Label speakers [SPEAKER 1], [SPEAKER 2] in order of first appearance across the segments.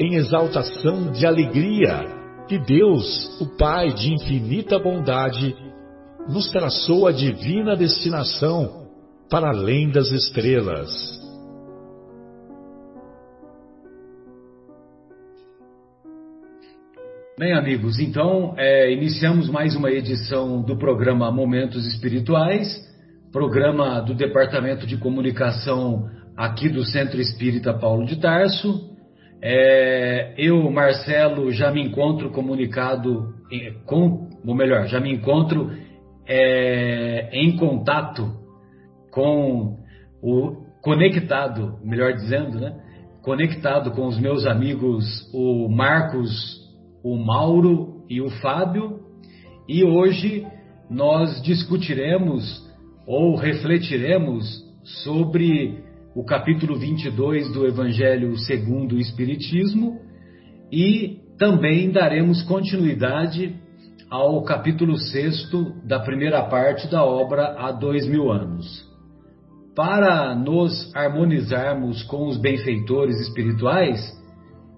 [SPEAKER 1] em exaltação de alegria que Deus, o Pai de infinita bondade, nos traçou a divina destinação para além das estrelas.
[SPEAKER 2] Bem, amigos, então é, iniciamos mais uma edição do programa Momentos Espirituais, programa do Departamento de Comunicação aqui do Centro Espírita Paulo de Tarso. É, eu, Marcelo, já me encontro comunicado com, ou melhor, já me encontro é, em contato com o conectado, melhor dizendo, né? Conectado com os meus amigos, o Marcos, o Mauro e o Fábio, e hoje nós discutiremos ou refletiremos sobre o capítulo 22 do Evangelho segundo o Espiritismo e também daremos continuidade ao capítulo 6 da primeira parte da obra Há Dois Mil Anos. Para nos harmonizarmos com os benfeitores espirituais,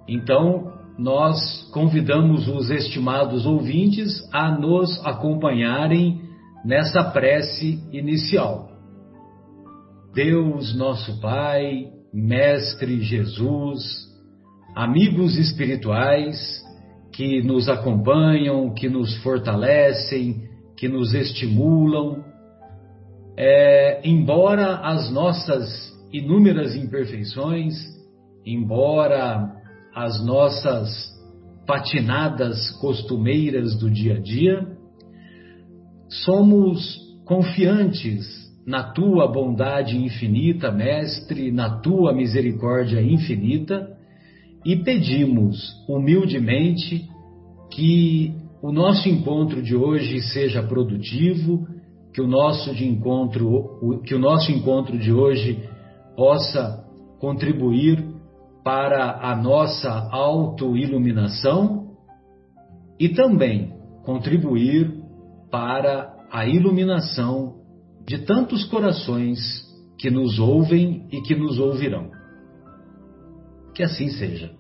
[SPEAKER 2] então nós convidamos os estimados ouvintes a nos acompanharem nessa prece inicial. Deus nosso Pai, Mestre Jesus, amigos espirituais que nos acompanham, que nos fortalecem, que nos estimulam. É, embora as nossas inúmeras imperfeições, embora as nossas patinadas costumeiras do dia a dia, somos confiantes na tua bondade infinita, Mestre, na tua misericórdia infinita, e pedimos humildemente que o nosso encontro de hoje seja produtivo, que o nosso de encontro, que o nosso encontro de hoje possa contribuir para a nossa autoiluminação e também contribuir para a iluminação de tantos corações que nos ouvem e que nos ouvirão. Que assim seja.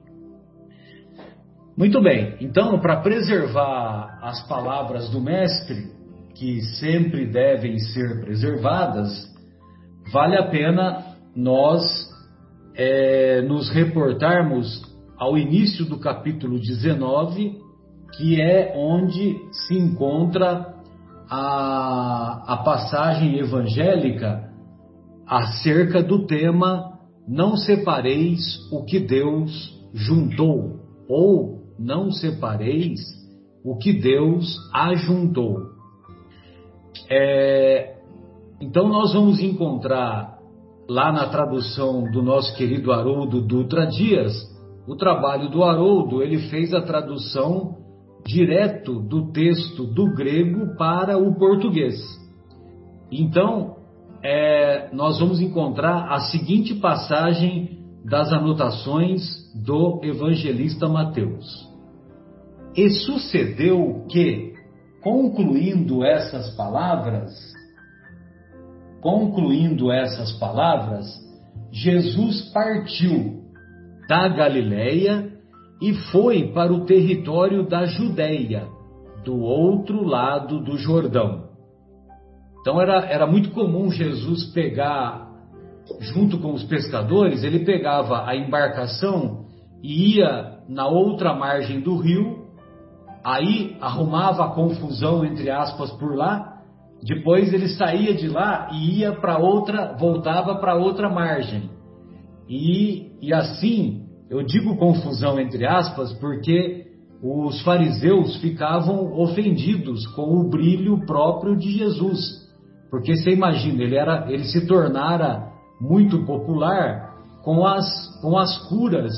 [SPEAKER 2] Muito bem, então, para preservar as palavras do Mestre, que sempre devem ser preservadas, vale a pena nós é, nos reportarmos ao início do capítulo 19, que é onde se encontra a, a passagem evangélica acerca do tema Não separeis o que Deus juntou, ou não separeis o que Deus ajuntou. É, então nós vamos encontrar lá na tradução do nosso querido Haroldo Dutra Dias, o trabalho do Haroldo, ele fez a tradução direto do texto do grego para o português. Então, é, nós vamos encontrar a seguinte passagem das anotações do evangelista Mateus. E sucedeu que, concluindo essas palavras, concluindo essas palavras, Jesus partiu da Galileia e foi para o território da Judéia, do outro lado do Jordão. Então era, era muito comum Jesus pegar, junto com os pescadores, ele pegava a embarcação e ia na outra margem do rio aí arrumava a confusão, entre aspas, por lá, depois ele saía de lá e ia para outra, voltava para outra margem. E, e assim, eu digo confusão entre aspas, porque os fariseus ficavam ofendidos com o brilho próprio de Jesus. Porque você imagina, ele, era, ele se tornara muito popular com as, com as curas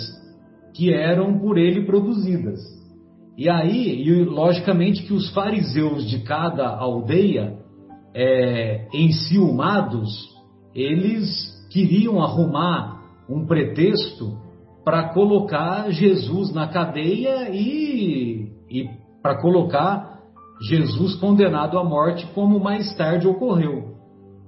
[SPEAKER 2] que eram por ele produzidas. E aí, e logicamente que os fariseus de cada aldeia, é, enciumados, eles queriam arrumar um pretexto para colocar Jesus na cadeia e, e para colocar Jesus condenado à morte, como mais tarde ocorreu.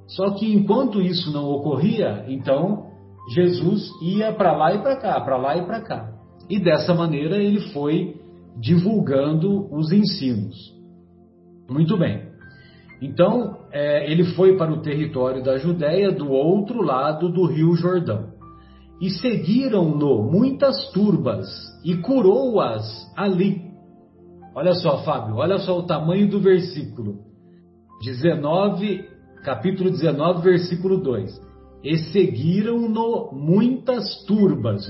[SPEAKER 2] Só que enquanto isso não ocorria, então Jesus ia para lá e para cá, para lá e para cá. E dessa maneira ele foi divulgando os ensinos. Muito bem. Então é, ele foi para o território da Judéia, do outro lado do rio Jordão. E seguiram-no muitas turbas e curou-as ali. Olha só, Fábio, olha só o tamanho do versículo. 19, capítulo 19, versículo 2. E seguiram-no muitas turbas,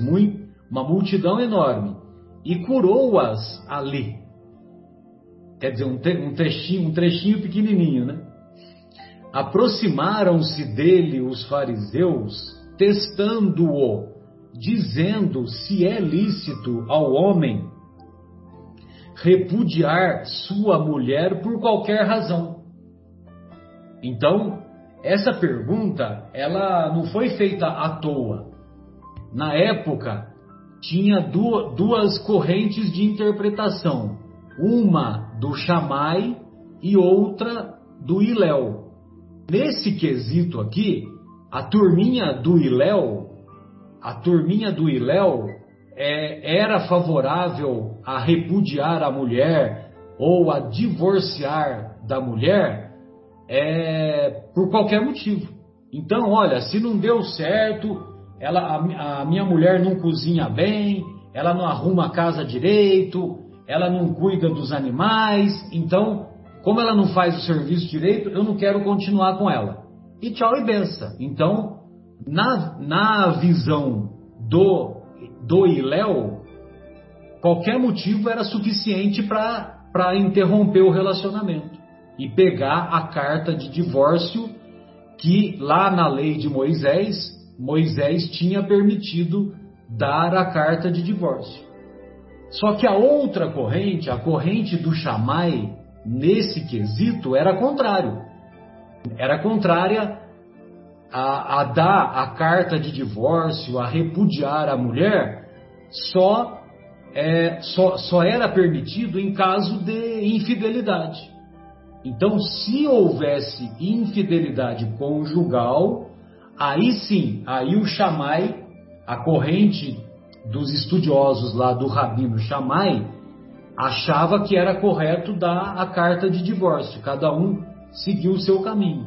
[SPEAKER 2] uma multidão enorme, e curou-as ali. Quer dizer, um, um, trechinho, um trechinho pequenininho, né? Aproximaram-se dele os fariseus, testando-o, dizendo se é lícito ao homem repudiar sua mulher por qualquer razão. Então, essa pergunta, ela não foi feita à toa. Na época, tinha duas correntes de interpretação, uma do Shammai e outra do Iléu. Nesse quesito aqui, a turminha do Iléu, a turminha do Iléu é, era favorável a repudiar a mulher ou a divorciar da mulher é, por qualquer motivo. Então, olha, se não deu certo, ela, a, a minha mulher não cozinha bem, ela não arruma a casa direito, ela não cuida dos animais, então, como ela não faz o serviço direito, eu não quero continuar com ela. E tchau e benção. Então, na, na visão do, do Iléu, qualquer motivo era suficiente para interromper o relacionamento e pegar a carta de divórcio que lá na lei de Moisés, Moisés tinha permitido dar a carta de divórcio. Só que a outra corrente, a corrente do Chamai, nesse quesito, era contrário. Era contrária a, a dar a carta de divórcio, a repudiar a mulher, só, é, só, só era permitido em caso de infidelidade. Então, se houvesse infidelidade conjugal, aí sim, aí o chamai, a corrente dos estudiosos lá do rabino chamai, achava que era correto dar a carta de divórcio, cada um seguiu o seu caminho.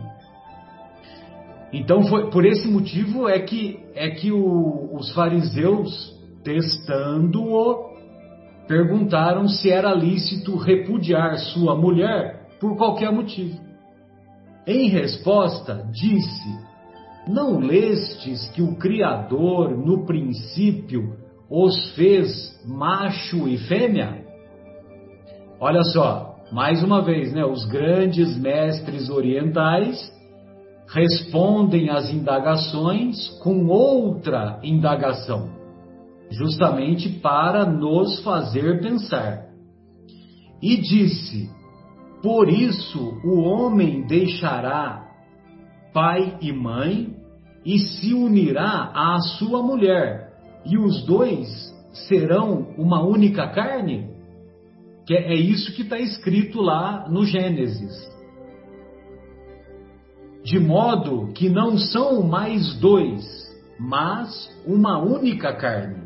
[SPEAKER 2] Então, foi, por esse motivo é que, é que o, os fariseus, testando-o, perguntaram se era lícito repudiar sua mulher por qualquer motivo. Em resposta, disse: Não lestes que o Criador, no princípio, os fez macho e fêmea? Olha só, mais uma vez, né? Os grandes mestres orientais respondem às indagações com outra indagação, justamente para nos fazer pensar. E disse: por isso o homem deixará pai e mãe e se unirá à sua mulher, e os dois serão uma única carne? Que é isso que está escrito lá no Gênesis. De modo que não são mais dois, mas uma única carne.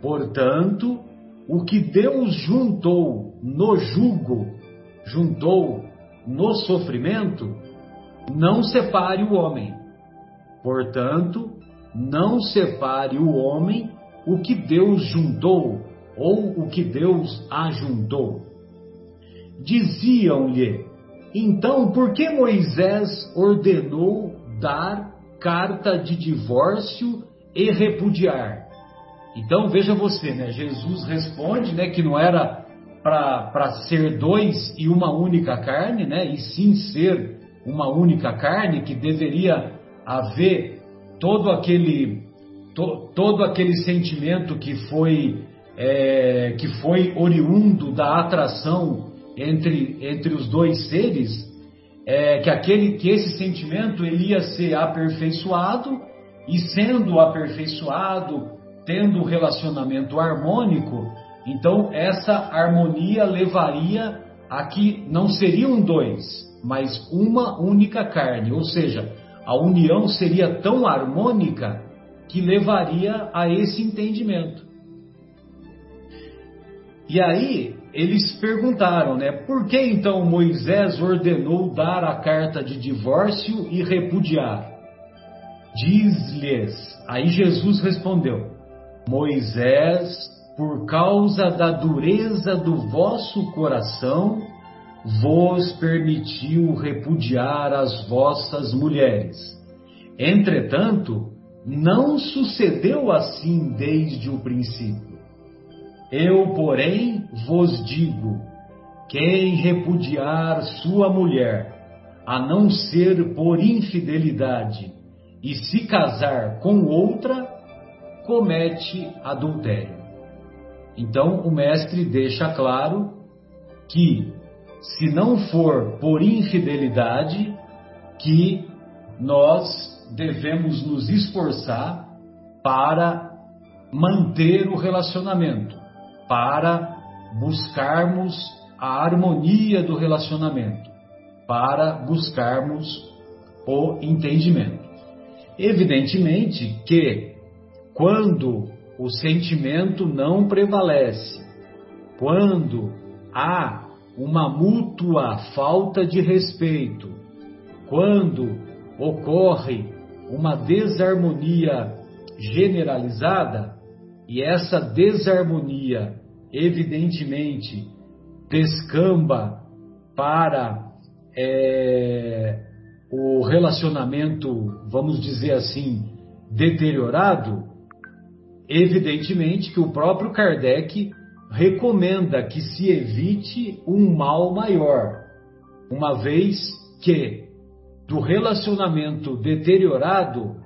[SPEAKER 2] Portanto, o que Deus juntou no jugo, juntou no sofrimento, não separe o homem. Portanto, não separe o homem o que Deus juntou ou o que Deus ajuntou. diziam-lhe: Então, por que Moisés ordenou dar carta de divórcio e repudiar? Então, veja você, né? Jesus responde, né, que não era para ser dois e uma única carne, né? E sim ser uma única carne, que deveria haver todo aquele to, todo aquele sentimento que foi é, que foi oriundo da atração entre, entre os dois seres, é, que aquele que esse sentimento ele ia ser aperfeiçoado e sendo aperfeiçoado, tendo relacionamento harmônico, então essa harmonia levaria a que não seriam dois, mas uma única carne, ou seja, a união seria tão harmônica que levaria a esse entendimento. E aí eles perguntaram, né? Por que então Moisés ordenou dar a carta de divórcio e repudiar? Diz-lhes. Aí Jesus respondeu: Moisés, por causa da dureza do vosso coração, vos permitiu repudiar as vossas mulheres. Entretanto, não sucedeu assim desde o princípio. Eu, porém, vos digo: quem repudiar sua mulher, a não ser por infidelidade, e se casar com outra, comete adultério. Então o mestre deixa claro que, se não for por infidelidade, que nós devemos nos esforçar para manter o relacionamento, para buscarmos a harmonia do relacionamento, para buscarmos o entendimento. Evidentemente que quando o sentimento não prevalece, quando há uma mútua falta de respeito, quando ocorre uma desarmonia generalizada, e essa desarmonia, evidentemente, descamba para é, o relacionamento, vamos dizer assim, deteriorado, evidentemente que o próprio Kardec recomenda que se evite um mal maior, uma vez que do relacionamento deteriorado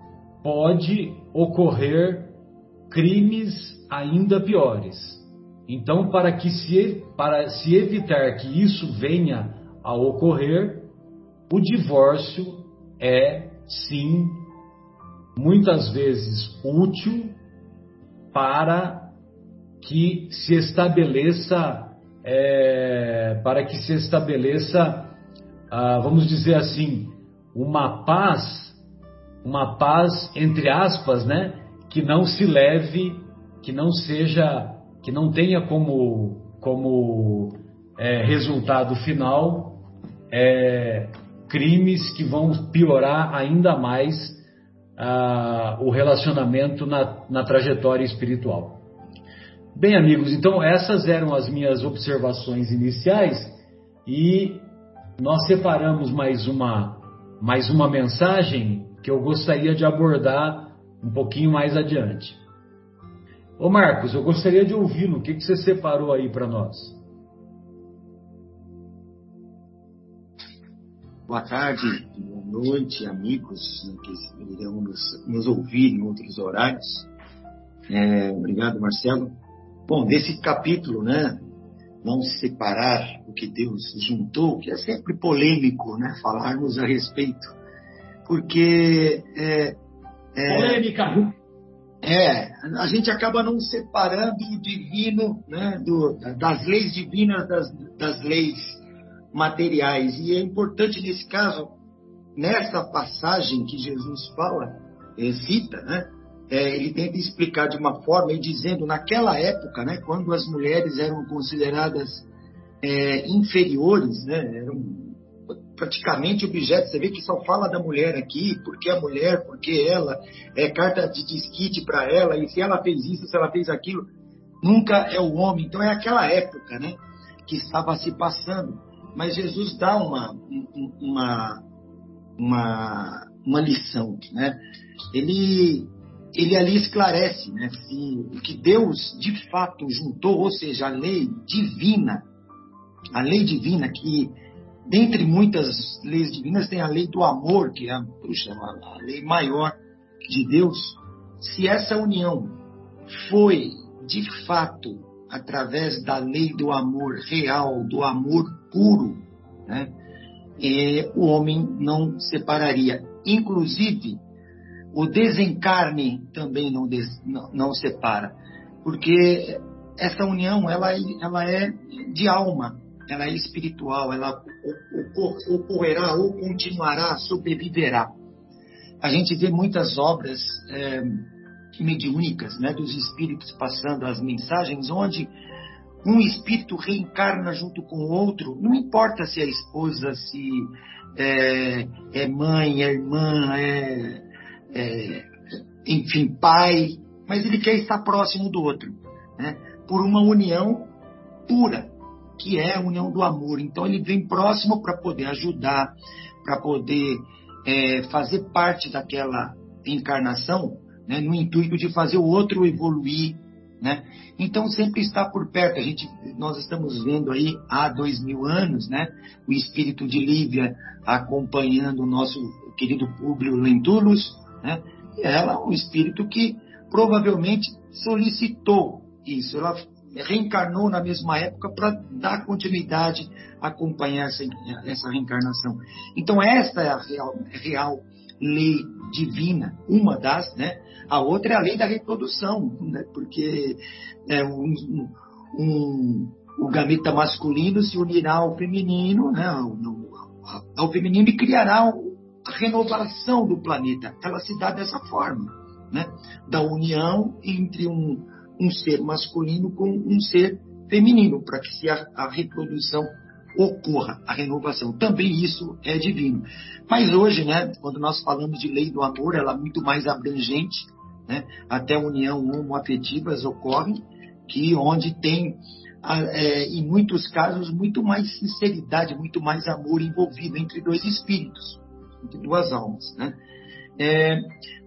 [SPEAKER 2] pode ocorrer crimes ainda piores. Então, para que se para se evitar que isso venha a ocorrer, o divórcio é sim muitas vezes útil para que se estabeleça é, para que se estabeleça, ah, vamos dizer assim, uma paz, uma paz entre aspas, né, que não se leve, que não seja, que não tenha como como é, resultado final é, crimes que vão piorar ainda mais ah, o relacionamento na, na trajetória espiritual. Bem, amigos, então essas eram as minhas observações iniciais e nós separamos mais uma mais uma mensagem que eu gostaria de abordar um pouquinho mais adiante. Ô Marcos, eu gostaria de ouvi-lo. O que, que você separou aí para nós?
[SPEAKER 3] Boa tarde, boa noite, amigos que irão nos, nos ouvir em outros horários. É, obrigado, Marcelo. Bom, desse capítulo, né? não separar o que Deus juntou, que é sempre polêmico, né? Falarmos a respeito, porque é,
[SPEAKER 2] é, polêmica.
[SPEAKER 3] É, a gente acaba não separando o divino, né? Do, das leis divinas das, das leis materiais e é importante nesse caso nessa passagem que Jesus fala, é, cita, né? é, ele tenta explicar de uma forma e dizendo naquela época, né, quando as mulheres eram consideradas é, inferiores, né, eram praticamente objetos. Você vê que só fala da mulher aqui, porque a mulher, porque ela, é carta de disquite para ela, e se ela fez isso, se ela fez aquilo, nunca é o homem. Então é aquela época, né? que estava se passando. Mas Jesus dá uma, uma, uma, uma lição. Né? Ele, ele ali esclarece né, se o que Deus de fato juntou, ou seja, a lei divina, a lei divina que dentre muitas leis divinas tem a lei do amor, que é a, puxa, a lei maior de Deus. Se essa união foi de fato através da lei do amor real, do amor puro, né, e o homem não separaria. Inclusive, o desencarne também não, des, não, não, separa, porque essa união ela, ela é de alma, ela é espiritual, ela ocorrerá ou continuará, sobreviverá. A gente vê muitas obras é, mediúnicas, né, dos espíritos passando as mensagens, onde um espírito reencarna junto com o outro, não importa se é esposa, se é, é mãe, é irmã, é, é, enfim, pai, mas ele quer estar próximo do outro, né, por uma união pura, que é a união do amor. Então ele vem próximo para poder ajudar, para poder é, fazer parte daquela encarnação né, no intuito de fazer o outro evoluir, né? Então sempre está por perto. A gente, nós estamos vendo aí há dois mil anos, né, o espírito de Lívia acompanhando o nosso querido Públio Lentulus, né? Ela, um espírito que provavelmente solicitou isso. Ela reencarnou na mesma época para dar continuidade, acompanhar essa, essa reencarnação. Então esta é a real, real lei divina, uma das, né? A outra é a lei da reprodução, né? porque é, um, um, o gameta masculino se unirá ao feminino, né? ao feminino e criará a renovação do planeta. Ela se dá dessa forma, né? da união entre um, um ser masculino com um ser feminino, para que a, a reprodução ocorra a renovação. Também isso é divino. Mas hoje, né, quando nós falamos de lei do amor, ela é muito mais abrangente, né? até união homoafetivas ocorrem, que onde tem, é, em muitos casos, muito mais sinceridade, muito mais amor envolvido entre dois espíritos, entre duas almas. Né? É,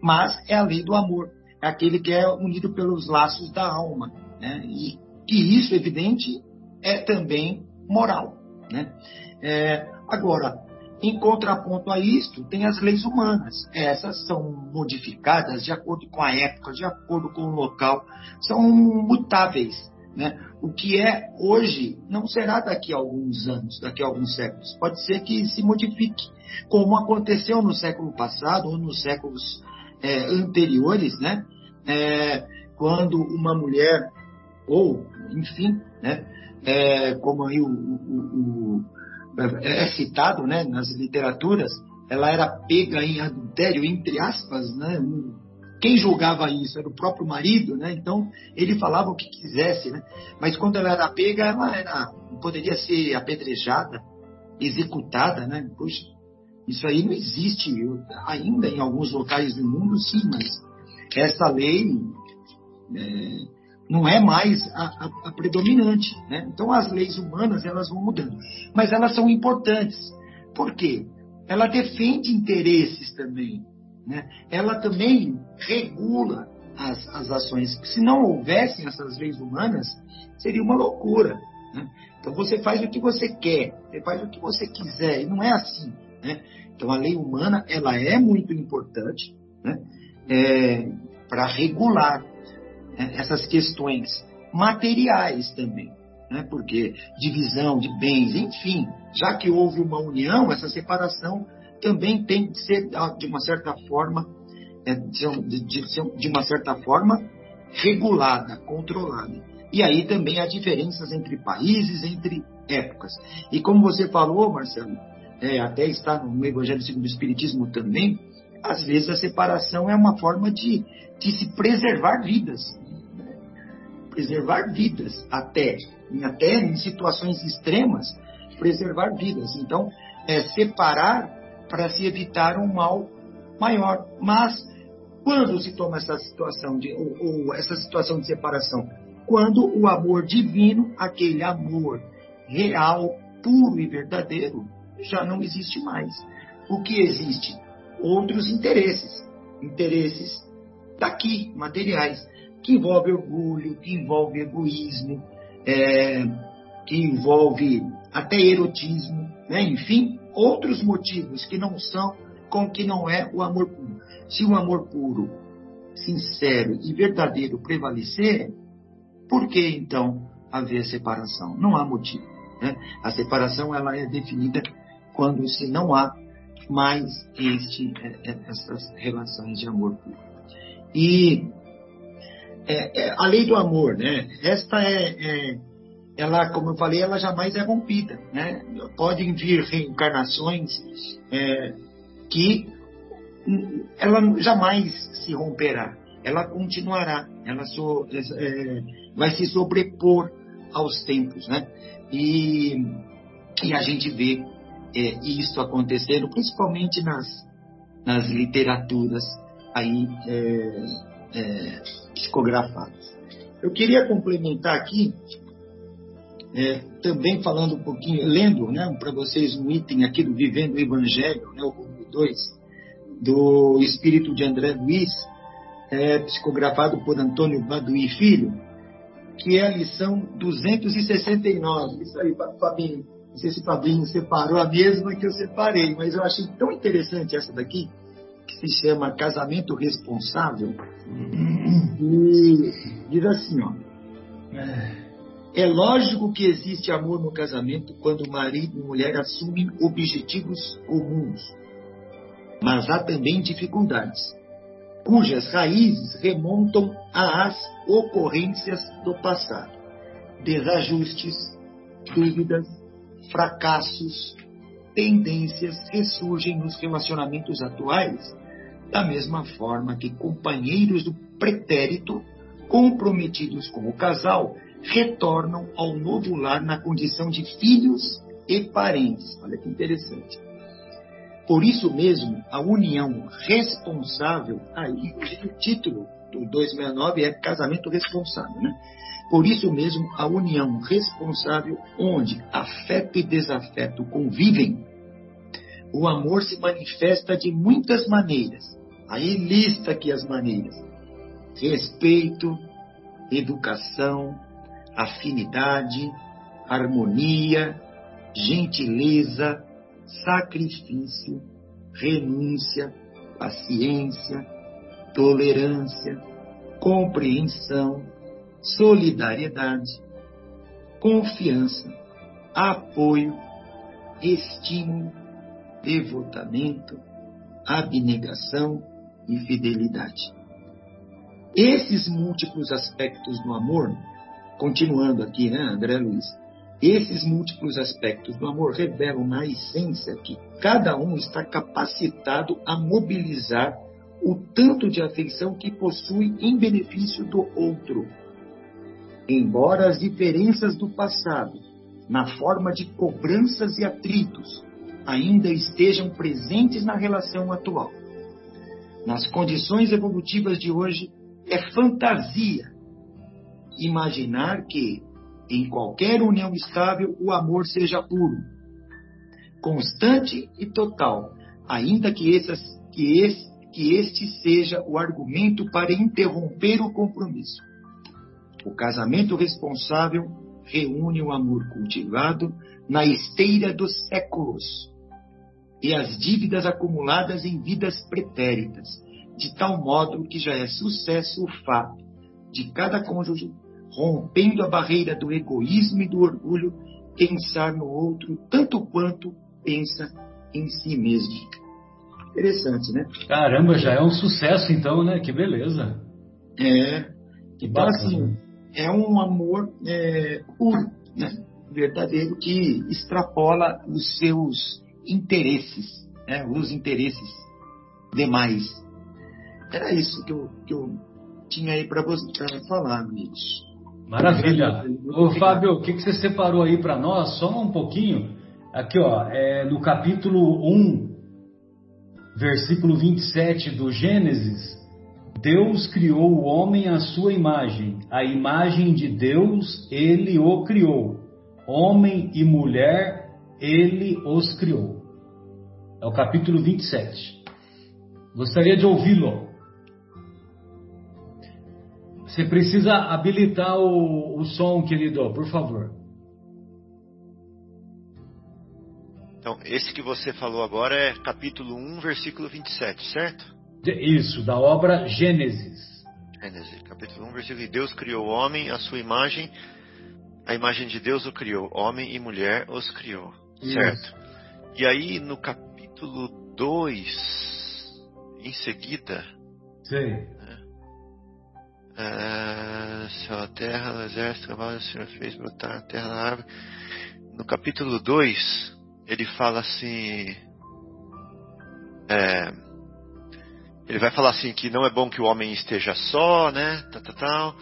[SPEAKER 3] mas é a lei do amor, é aquele que é unido pelos laços da alma. Né? E, isso, evidente, é também moral. Né? É, agora, em contraponto a isto, tem as leis humanas. Essas são modificadas de acordo com a época, de acordo com o local, são mutáveis. Né? O que é hoje não será daqui a alguns anos, daqui a alguns séculos. Pode ser que se modifique, como aconteceu no século passado ou nos séculos é, anteriores, né? É, quando uma mulher, ou, enfim, né? É, como aí o, o, o é, é citado né, nas literaturas, ela era pega em adultério, entre aspas, né? Quem julgava isso era o próprio marido, né? Então ele falava o que quisesse, né? Mas quando ela era pega, ela era, poderia ser apedrejada, executada, né? Poxa, isso aí não existe ainda em alguns locais do mundo, sim, mas essa lei é, não é mais a, a, a predominante. Né? Então as leis humanas elas vão mudando, mas elas são importantes. Por quê? Ela defende interesses também. Né? Ela também regula as, as ações. Se não houvessem essas leis humanas, seria uma loucura. Né? Então você faz o que você quer, você faz o que você quiser, e não é assim. Né? Então a lei humana ela é muito importante né? é, para regular né, essas questões materiais também, né? porque divisão de bens, enfim, já que houve uma união, essa separação também tem que ser, de uma certa forma, é, de, de, de uma certa forma, regulada, controlada. E aí também há diferenças entre países, entre épocas. E como você falou, Marcelo, é, até está no Evangelho segundo o Espiritismo também, às vezes a separação é uma forma de, de se preservar vidas preservar vidas até, até em situações extremas, preservar vidas. Então, é separar para se evitar um mal maior. Mas quando se toma essa situação de ou, ou essa situação de separação, quando o amor divino, aquele amor real, puro e verdadeiro já não existe mais. O que existe? Outros interesses, interesses daqui, materiais, que envolve orgulho, que envolve egoísmo, é, que envolve até erotismo, né? enfim, outros motivos que não são com que não é o amor puro. Se o amor puro, sincero e verdadeiro prevalecer, por que então haver separação? Não há motivo. Né? A separação ela é definida quando se não há mais este, é, é, essas relações de amor puro. E é, é, a lei do amor, né? Esta é, é, ela, como eu falei, ela jamais é rompida, né? Podem vir reencarnações é, que ela jamais se romperá, ela continuará, ela so, vai se sobrepor aos tempos, né? E, e a gente vê é, isso acontecendo, principalmente nas, nas literaturas aí é, é, psicografadas. Eu queria complementar aqui, é, também falando um pouquinho, lendo né, para vocês um item aqui do Vivendo o Evangelho, né, o volume 2, do Espírito de André Luiz, é, psicografado por Antônio Baduí Filho, que é a lição 269. Isso aí, Fabinho. Se Fabinho separou a mesma que eu separei, mas eu achei tão interessante essa daqui, que se chama Casamento Responsável, e diz assim, ó. É lógico que existe amor no casamento quando marido e mulher assumem objetivos comuns. Mas há também dificuldades, cujas raízes remontam às ocorrências do passado. Desajustes, dúvidas, fracassos, tendências ressurgem nos relacionamentos atuais da mesma forma que companheiros do pretérito, comprometidos com o casal, retornam ao novo lar na condição de filhos e parentes. Olha que interessante. Por isso mesmo, a união responsável, aí o título do 269 é casamento responsável, né? Por isso mesmo, a união responsável, onde afeto e desafeto convivem, o amor se manifesta de muitas maneiras, Aí lista aqui as maneiras: respeito, educação, afinidade, harmonia, gentileza, sacrifício, renúncia, paciência, tolerância, compreensão, solidariedade, confiança, apoio, estímulo, devotamento, abnegação, e fidelidade. Esses múltiplos aspectos do amor, continuando aqui, né, André Luiz? Esses múltiplos aspectos do amor revelam na essência que cada um está capacitado a mobilizar o tanto de afeição que possui em benefício do outro. Embora as diferenças do passado, na forma de cobranças e atritos, ainda estejam presentes na relação atual nas condições evolutivas de hoje, é fantasia imaginar que, em qualquer união estável, o amor seja puro, constante e total, ainda que, essas, que, esse, que este seja o argumento para interromper o compromisso. O casamento responsável reúne o amor cultivado na esteira dos séculos e as dívidas acumuladas em vidas pretéritas, de tal modo que já é sucesso o fato de cada cônjuge, rompendo a barreira do egoísmo e do orgulho, pensar no outro tanto quanto pensa em si mesmo. Interessante, né?
[SPEAKER 2] Caramba, já é um sucesso então, né? Que beleza.
[SPEAKER 3] É. Que então, bacana. assim, é um amor é, puro, né? verdadeiro, que extrapola os seus interesses, né? os interesses demais. Era isso que eu, que eu tinha aí para falar, amigos.
[SPEAKER 2] Maravilha. Ô, Fábio, o que, que você separou aí para nós? Só um pouquinho. Aqui, ó, é, no capítulo 1, versículo 27 do Gênesis, Deus criou o homem à sua imagem. A imagem de Deus, ele o criou. Homem e mulher, ele os criou. É o capítulo 27. Gostaria de ouvi-lo. Você precisa habilitar o, o som, querido, por favor.
[SPEAKER 4] Então, esse que você falou agora é capítulo 1, versículo 27, certo?
[SPEAKER 2] Isso, da obra Gênesis.
[SPEAKER 4] Gênesis, capítulo 1, versículo. E Deus criou o homem, a sua imagem, a imagem de Deus o criou. Homem e mulher os criou. Isso. Certo? E aí, no capítulo 2, em seguida.
[SPEAKER 2] Sim.
[SPEAKER 4] Né, é, só a terra, o exército, o cavalo, o Senhor fez brotar a terra na árvore. No capítulo 2, ele fala assim. É, ele vai falar assim que não é bom que o homem esteja só, né? Tal, tal, tal.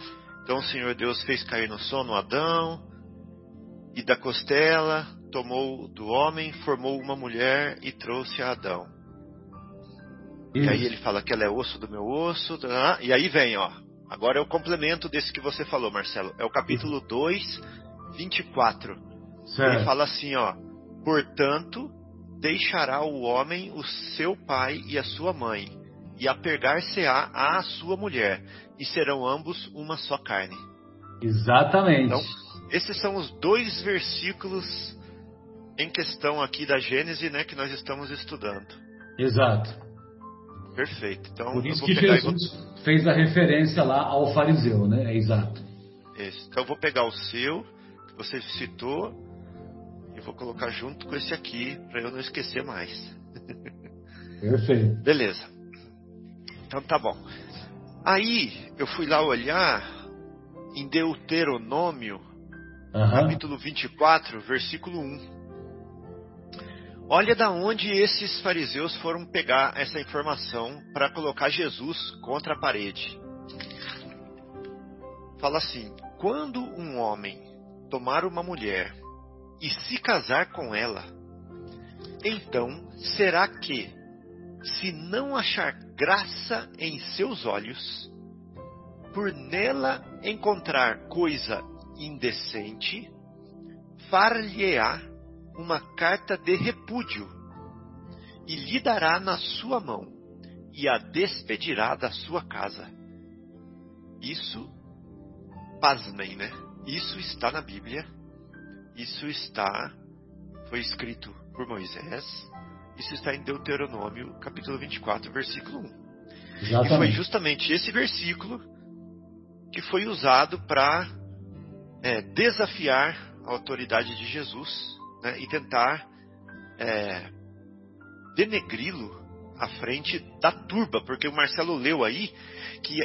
[SPEAKER 4] Então o Senhor Deus fez cair no sono Adão e da costela tomou do homem, formou uma mulher e trouxe a Adão. E aí ele fala que ela é osso do meu osso, tá, e aí vem, ó. Agora é o complemento desse que você falou, Marcelo. É o capítulo 2, 24. Certo. Ele fala assim, ó: Portanto, deixará o homem o seu pai e a sua mãe, e apegar-se-á à sua mulher, e serão ambos uma só carne.
[SPEAKER 2] Exatamente. Então,
[SPEAKER 4] esses são os dois versículos em questão aqui da Gênesis, né, que nós estamos estudando.
[SPEAKER 2] Exato.
[SPEAKER 4] Perfeito. Então,
[SPEAKER 2] Por isso que Jesus vou... fez a referência lá ao fariseu, né? É exato.
[SPEAKER 4] Isso. Então, eu vou pegar o seu, que você citou, e vou colocar junto com esse aqui, para eu não esquecer mais.
[SPEAKER 2] Perfeito.
[SPEAKER 4] Beleza. Então tá bom. Aí eu fui lá olhar em Deuteronômio, uhum. capítulo 24, versículo 1. Olha da onde esses fariseus foram pegar essa informação para colocar Jesus contra a parede. Fala assim: quando um homem tomar uma mulher e se casar com ela, então será que, se não achar graça em seus olhos, por nela encontrar coisa indecente, far-lhe-á uma carta de repúdio e lhe dará na sua mão e a despedirá da sua casa. Isso, pasmem, né? Isso está na Bíblia isso está, foi escrito por Moisés, isso está em Deuteronômio, capítulo 24, versículo 1. Exatamente. E foi justamente esse versículo que foi usado para é, desafiar a autoridade de Jesus né, e tentar é, denegri-lo à frente da turba, porque o Marcelo leu aí que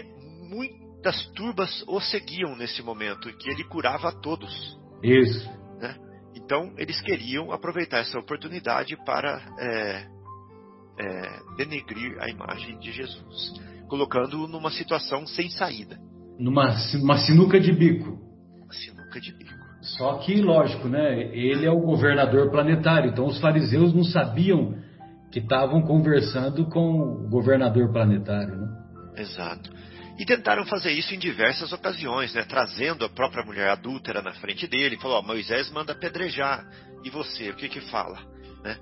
[SPEAKER 4] muitas turbas o seguiam nesse momento e que ele curava a todos.
[SPEAKER 2] Isso.
[SPEAKER 4] Então, eles queriam aproveitar essa oportunidade para é, é, denegrir a imagem de Jesus, colocando-o numa situação sem saída.
[SPEAKER 2] Numa uma sinuca de bico.
[SPEAKER 4] Uma sinuca de bico.
[SPEAKER 2] Só que, lógico, né? Ele é o governador planetário, então os fariseus não sabiam que estavam conversando com o governador planetário, né?
[SPEAKER 4] Exato. E tentaram fazer isso em diversas ocasiões, né? trazendo a própria mulher adúltera na frente dele. Falou: Moisés manda apedrejar. E você, o que que fala? Né?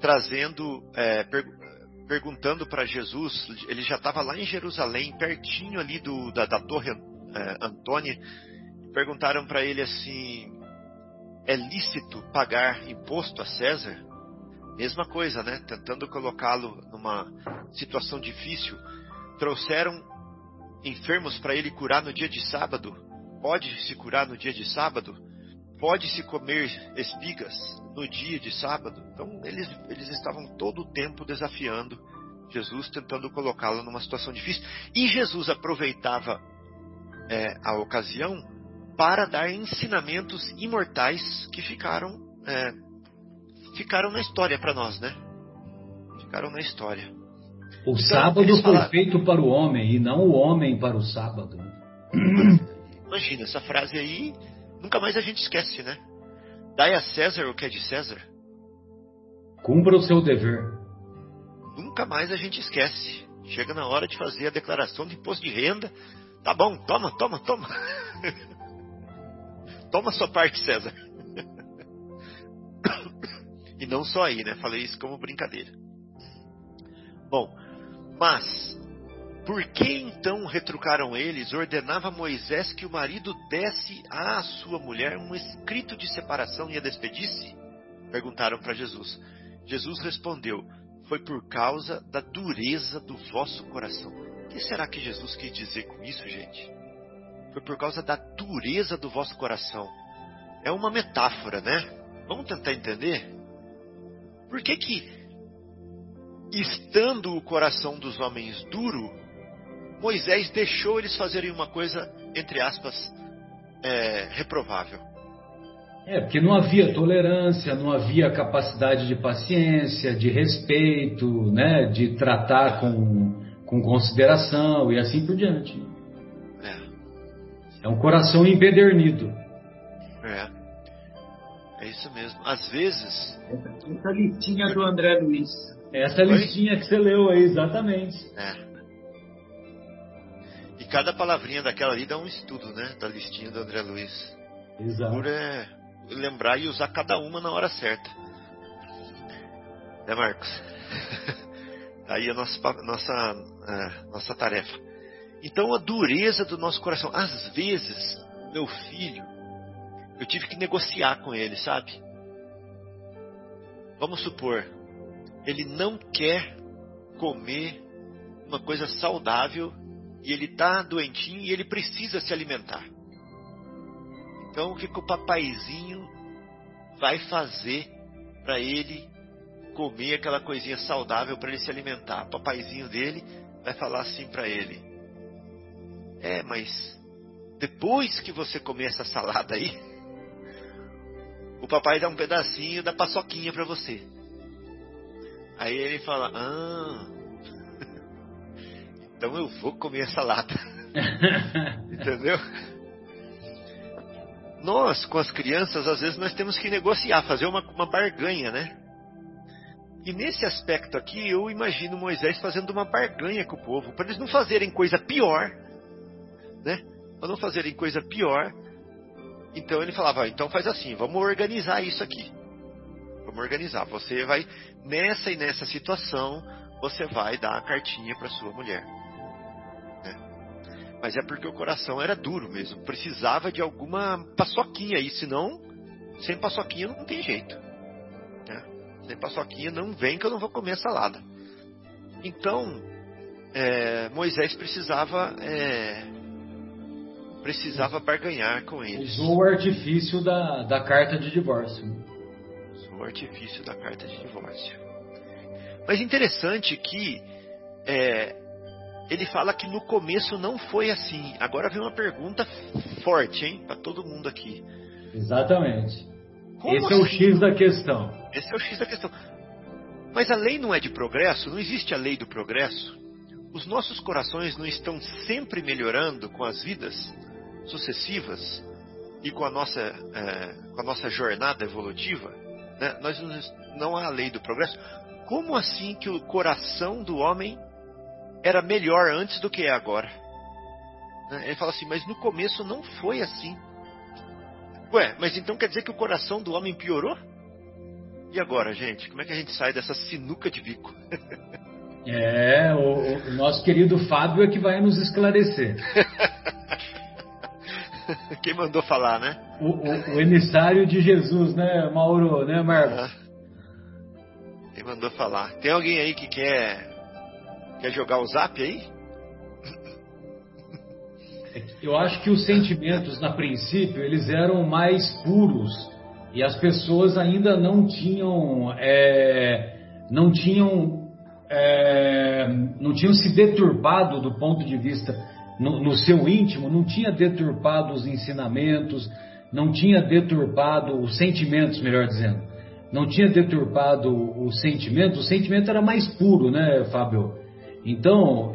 [SPEAKER 4] Trazendo, é, per perguntando para Jesus, ele já estava lá em Jerusalém, pertinho ali do, da, da Torre é, Antônia. Perguntaram para ele assim: é lícito pagar imposto a César? Mesma coisa, né? Tentando colocá-lo numa situação difícil. Trouxeram enfermos para ele curar no dia de sábado? Pode se curar no dia de sábado? Pode se comer espigas no dia de sábado? Então eles, eles estavam todo o tempo desafiando Jesus, tentando colocá-lo numa situação difícil. E Jesus aproveitava é, a ocasião para dar ensinamentos imortais que ficaram é, ficaram na história para nós, né? Ficaram na história.
[SPEAKER 2] O então, sábado foi feito para o homem e não o homem para o sábado.
[SPEAKER 4] Imagina, essa frase aí, nunca mais a gente esquece, né? Dai a César o que é de César.
[SPEAKER 2] Cumpra o seu dever.
[SPEAKER 4] Nunca mais a gente esquece. Chega na hora de fazer a declaração de imposto de renda. Tá bom, toma, toma, toma. toma sua parte, César. não só aí, né? Falei isso como brincadeira. Bom, mas por que então retrucaram eles? Ordenava Moisés que o marido desse à sua mulher um escrito de separação e a despedisse? Perguntaram para Jesus. Jesus respondeu: Foi por causa da dureza do vosso coração. O que será que Jesus quis dizer com isso, gente? Foi por causa da dureza do vosso coração. É uma metáfora, né? Vamos tentar entender? Por que que, estando o coração dos homens duro, Moisés deixou eles fazerem uma coisa, entre aspas, é, reprovável.
[SPEAKER 2] É, porque não havia tolerância, não havia capacidade de paciência, de respeito, né, de tratar com, com consideração e assim por diante. É. É um coração empedernido.
[SPEAKER 4] É. É isso mesmo. Às vezes.
[SPEAKER 3] Essa listinha do André Luiz.
[SPEAKER 2] Essa listinha que você leu aí, exatamente.
[SPEAKER 4] É cada palavrinha daquela ali dá um estudo, né? Da listinha do André Luiz.
[SPEAKER 2] Exato.
[SPEAKER 4] Por é lembrar e usar cada uma na hora certa. Né, Marcos? Aí a nossa, nossa, é, nossa tarefa. Então a dureza do nosso coração. Às vezes, meu filho, eu tive que negociar com ele, sabe? Vamos supor, ele não quer comer uma coisa saudável e ele está doentinho e ele precisa se alimentar. Então, o que, que o papaizinho vai fazer para ele comer aquela coisinha saudável para ele se alimentar? O papaizinho dele vai falar assim para ele: É, mas depois que você comer essa salada aí, o papai dá um pedacinho da paçoquinha para você. Aí ele fala: Ah, então eu vou comer essa lata. Entendeu? Nós, com as crianças, às vezes nós temos que negociar, fazer uma, uma barganha, né? E nesse aspecto aqui, eu imagino Moisés fazendo uma barganha com o povo, para eles não fazerem coisa pior, né? Para não fazerem coisa pior. Então ele falava: então faz assim, vamos organizar isso aqui. Vamos organizar. Você vai, nessa e nessa situação, você vai dar a cartinha para sua mulher. Mas é porque o coração era duro mesmo. Precisava de alguma paçoquinha aí, senão, sem paçoquinha não tem jeito. Né? Sem paçoquinha não vem que eu não vou comer salada. Então, é, Moisés precisava é, precisava barganhar com eles.
[SPEAKER 2] Usou o artifício da, da carta de divórcio.
[SPEAKER 4] O artifício da carta de divórcio. Mas interessante que é, ele fala que no começo não foi assim. Agora vem uma pergunta forte, hein, para todo mundo aqui.
[SPEAKER 2] Exatamente. Como Esse assim? é o assim? X da questão.
[SPEAKER 4] Esse é o X da questão. Mas a lei não é de progresso? Não existe a lei do progresso? Os nossos corações não estão sempre melhorando com as vidas sucessivas e com a nossa, é, com a nossa jornada evolutiva? Né? Nós não há a lei do progresso. Como assim que o coração do homem era melhor antes do que é agora. Né? Ele fala assim, mas no começo não foi assim. Ué, mas então quer dizer que o coração do homem piorou? E agora, gente? Como é que a gente sai dessa sinuca de bico?
[SPEAKER 2] É, o, o nosso querido Fábio é que vai nos esclarecer.
[SPEAKER 4] Quem mandou falar, né?
[SPEAKER 2] O, o, o, emissário de Jesus, né, Mauro, né, Marcos?
[SPEAKER 4] Quem mandou falar? Tem alguém aí que quer Quer jogar o zap aí?
[SPEAKER 2] Eu acho que os sentimentos, na princípio, eles eram mais puros e as pessoas ainda não tinham, é, não tinham, é, não tinham se deturpado do ponto de vista no, no, seu íntimo, não tinha deturpado os ensinamentos, não tinha deturpado os sentimentos, melhor dizendo, não tinha deturpado o sentimento. O sentimento era mais puro, né, Fábio? Então,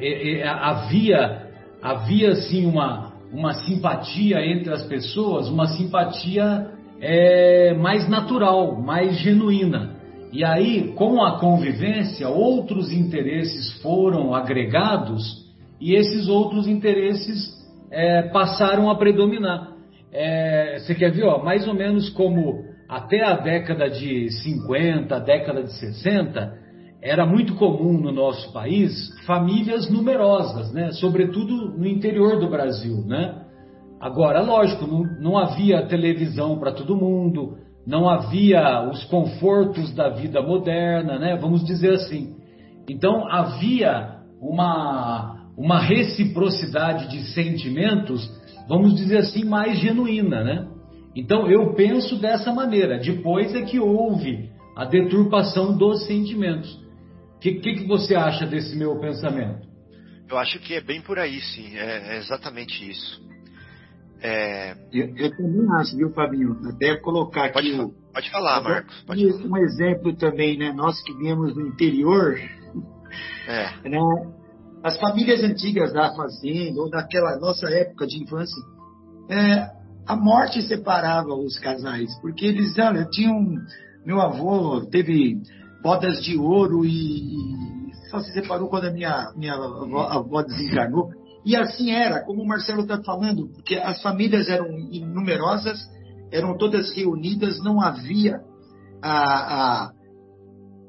[SPEAKER 2] havia, havia sim uma, uma simpatia entre as pessoas, uma simpatia é, mais natural, mais genuína. E aí, com a convivência, outros interesses foram agregados e esses outros interesses é, passaram a predominar. É, você quer ver, ó, mais ou menos como até a década de 50, década de 60, era muito comum no nosso país famílias numerosas, né? sobretudo no interior do Brasil. Né? Agora, lógico, não, não havia televisão para todo mundo, não havia os confortos da vida moderna, né? vamos dizer assim. Então, havia uma, uma reciprocidade de sentimentos, vamos dizer assim, mais genuína. Né? Então, eu penso dessa maneira. Depois é que houve a deturpação dos sentimentos que, que, que você acha desse meu pensamento?
[SPEAKER 4] Eu acho que é bem por aí, sim. É, é exatamente isso.
[SPEAKER 3] É... Eu, eu, também acho, viu, Fabinho? Até colocar aqui.
[SPEAKER 4] Pode,
[SPEAKER 3] o,
[SPEAKER 4] pode falar, Marcos. Pode
[SPEAKER 3] falar. Um exemplo também, né? Nós que viemos do interior. É. Né? As famílias antigas da fazenda, ou daquela nossa época de infância, é, a morte separava os casais, porque eles, olha, tinham. Meu avô teve bodas de ouro e, e só se separou quando a minha, minha avó, avó desencarnou. E assim era, como o Marcelo está falando, porque as famílias eram numerosas, eram todas reunidas, não havia a, a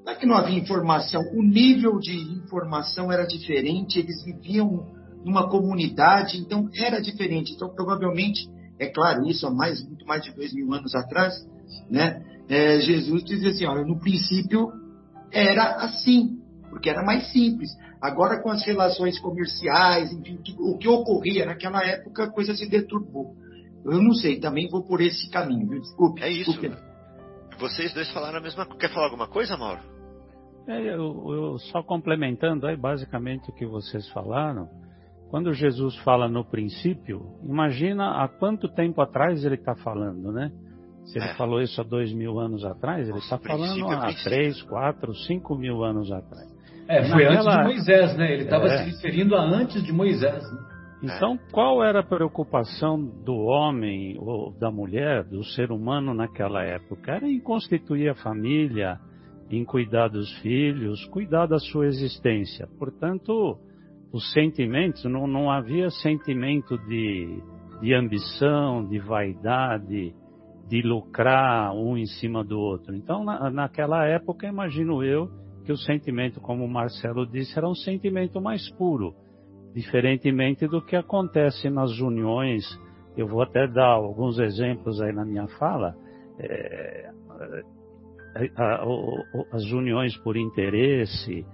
[SPEAKER 3] não é que não havia informação, o nível de informação era diferente, eles viviam numa comunidade, então era diferente. Então, provavelmente, é claro, isso há mais, muito mais de dois mil anos atrás, né? É, Jesus dizia assim: olha, no princípio era assim, porque era mais simples. Agora, com as relações comerciais, enfim, o que ocorria naquela época, a coisa se deturbou. Eu não sei, também vou por esse caminho, viu? Desculpe.
[SPEAKER 4] É isso.
[SPEAKER 3] Desculpe.
[SPEAKER 4] Vocês dois falaram a mesma coisa. Quer falar alguma coisa, Mauro?
[SPEAKER 5] É, eu, eu, só complementando aí basicamente o que vocês falaram. Quando Jesus fala no princípio, imagina há quanto tempo atrás ele está falando, né? Se ele é. falou isso há dois mil anos atrás, ele está falando há três, quatro, cinco mil anos atrás.
[SPEAKER 2] É, foi Naquela... antes de Moisés, né? Ele estava é. se referindo a antes de Moisés. Né?
[SPEAKER 5] Então, qual era a preocupação do homem ou da mulher, do ser humano naquela época? Era em constituir a família, em cuidar dos filhos, cuidar da sua existência. Portanto, os sentimentos, não, não havia sentimento de, de ambição, de vaidade, de lucrar um em cima do outro. Então, na, naquela época, imagino eu que o sentimento, como o Marcelo disse, era um sentimento mais puro, diferentemente do que acontece nas uniões. Eu vou até dar alguns exemplos aí na minha fala. É, as uniões por interesse,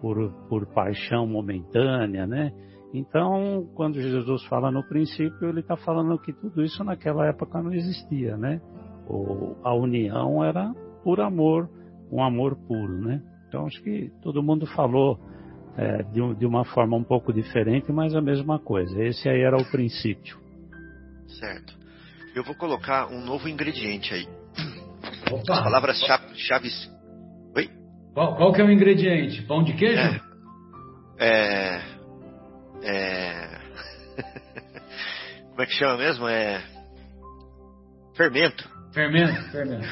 [SPEAKER 5] por, por paixão momentânea, né? Então, quando Jesus fala no princípio, ele está falando que tudo isso naquela época não existia, né? O, a união era por amor, um amor puro, né? Então, acho que todo mundo falou é, de, de, uma forma um pouco diferente, mas a mesma coisa. Esse aí era o princípio.
[SPEAKER 4] Certo. Eu vou colocar um novo ingrediente aí. Opa. As palavras chaves. Oi?
[SPEAKER 2] Qual, qual que é o ingrediente? Pão de queijo?
[SPEAKER 4] É. é é... Como é que chama mesmo? É. Fermento.
[SPEAKER 2] Fermento, fermento.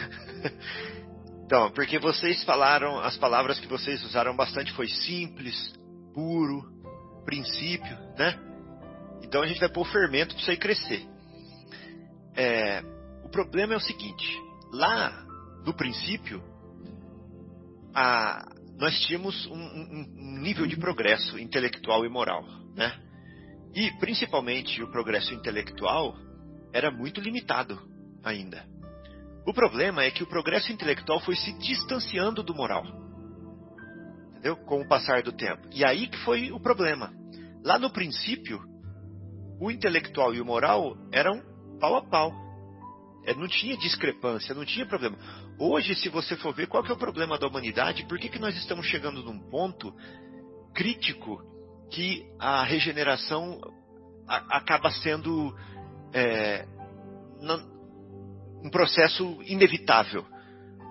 [SPEAKER 4] então, porque vocês falaram, as palavras que vocês usaram bastante foi simples, puro, princípio, né? Então a gente vai pôr fermento para isso aí crescer. É, o problema é o seguinte: lá no princípio, a, nós tínhamos um, um, um nível de progresso intelectual e moral né? E principalmente o progresso intelectual era muito limitado ainda. O problema é que o progresso intelectual foi se distanciando do moral. Entendeu? Com o passar do tempo. E aí que foi o problema. Lá no princípio, o intelectual e o moral eram pau a pau. É, não tinha discrepância, não tinha problema. Hoje, se você for ver qual é o problema da humanidade, por que, que nós estamos chegando num ponto crítico que a regeneração a, acaba sendo é, um processo inevitável.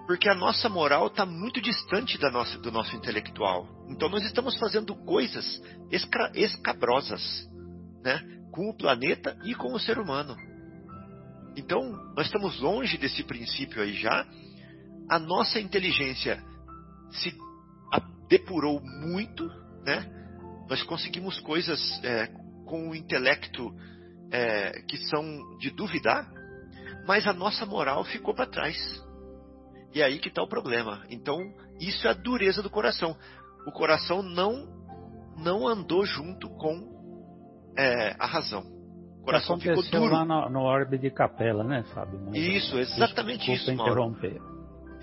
[SPEAKER 4] Porque a nossa moral está muito distante da nossa, do nosso intelectual. Então nós estamos fazendo coisas esca, escabrosas né, com o planeta e com o ser humano. Então nós estamos longe desse princípio aí já. A nossa inteligência se depurou muito, né? nós conseguimos coisas é, com o intelecto é, que são de duvidar, mas a nossa moral ficou para trás. E é aí que está o problema. Então, isso é a dureza do coração. O coração não não andou junto com é, a razão. O coração ficou duro.
[SPEAKER 5] lá no, no orbe de capela, né, Fábio?
[SPEAKER 4] Mas, isso, exatamente isso, interromper.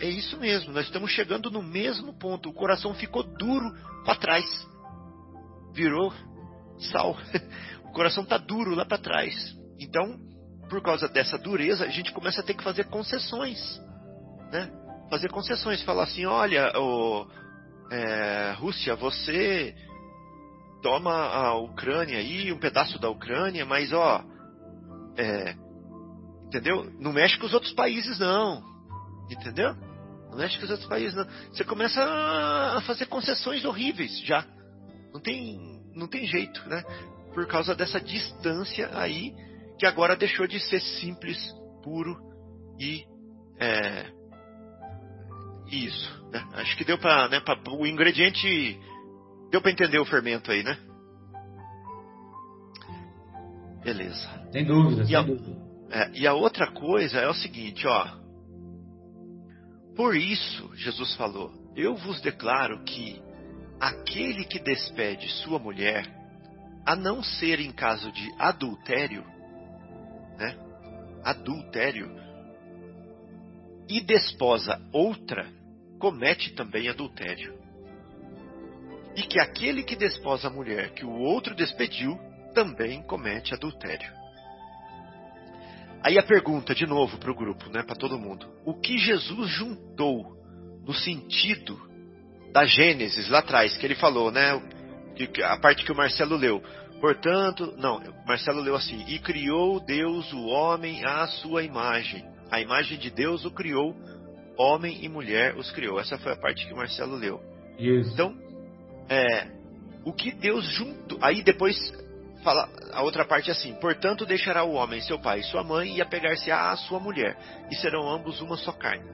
[SPEAKER 4] É isso mesmo, nós estamos chegando no mesmo ponto. O coração ficou duro para trás. Virou sal. O coração está duro lá para trás. Então, por causa dessa dureza, a gente começa a ter que fazer concessões. Né? Fazer concessões. Falar assim: olha, é, Rússia, você toma a Ucrânia aí, um pedaço da Ucrânia, mas ó, é, entendeu? Não mexe com os outros países não, entendeu? Não mexe com os outros países não. Você começa a fazer concessões horríveis já, não tem, não tem jeito, né? Por causa dessa distância aí que agora deixou de ser simples, puro e é, isso. Né? Acho que deu para, né, pra, o ingrediente Deu para entender o fermento aí, né? Beleza.
[SPEAKER 2] Sem dúvida, e sem a, dúvida.
[SPEAKER 4] É, e a outra coisa é o seguinte, ó. Por isso, Jesus falou: Eu vos declaro que aquele que despede sua mulher, a não ser em caso de adultério, né? Adultério, e desposa outra, comete também adultério e que aquele que desposa a mulher que o outro despediu também comete adultério. Aí a pergunta de novo para o grupo, né, para todo mundo: o que Jesus juntou no sentido da Gênesis lá atrás que ele falou, né, a parte que o Marcelo leu? Portanto, não, Marcelo leu assim: e criou Deus o homem à sua imagem. A imagem de Deus o criou, homem e mulher os criou. Essa foi a parte que o Marcelo leu.
[SPEAKER 2] Isso.
[SPEAKER 4] Então, é, o que Deus junto. Aí depois fala a outra parte é assim: portanto deixará o homem seu pai e sua mãe e apegar-se à sua mulher, e serão ambos uma só carne.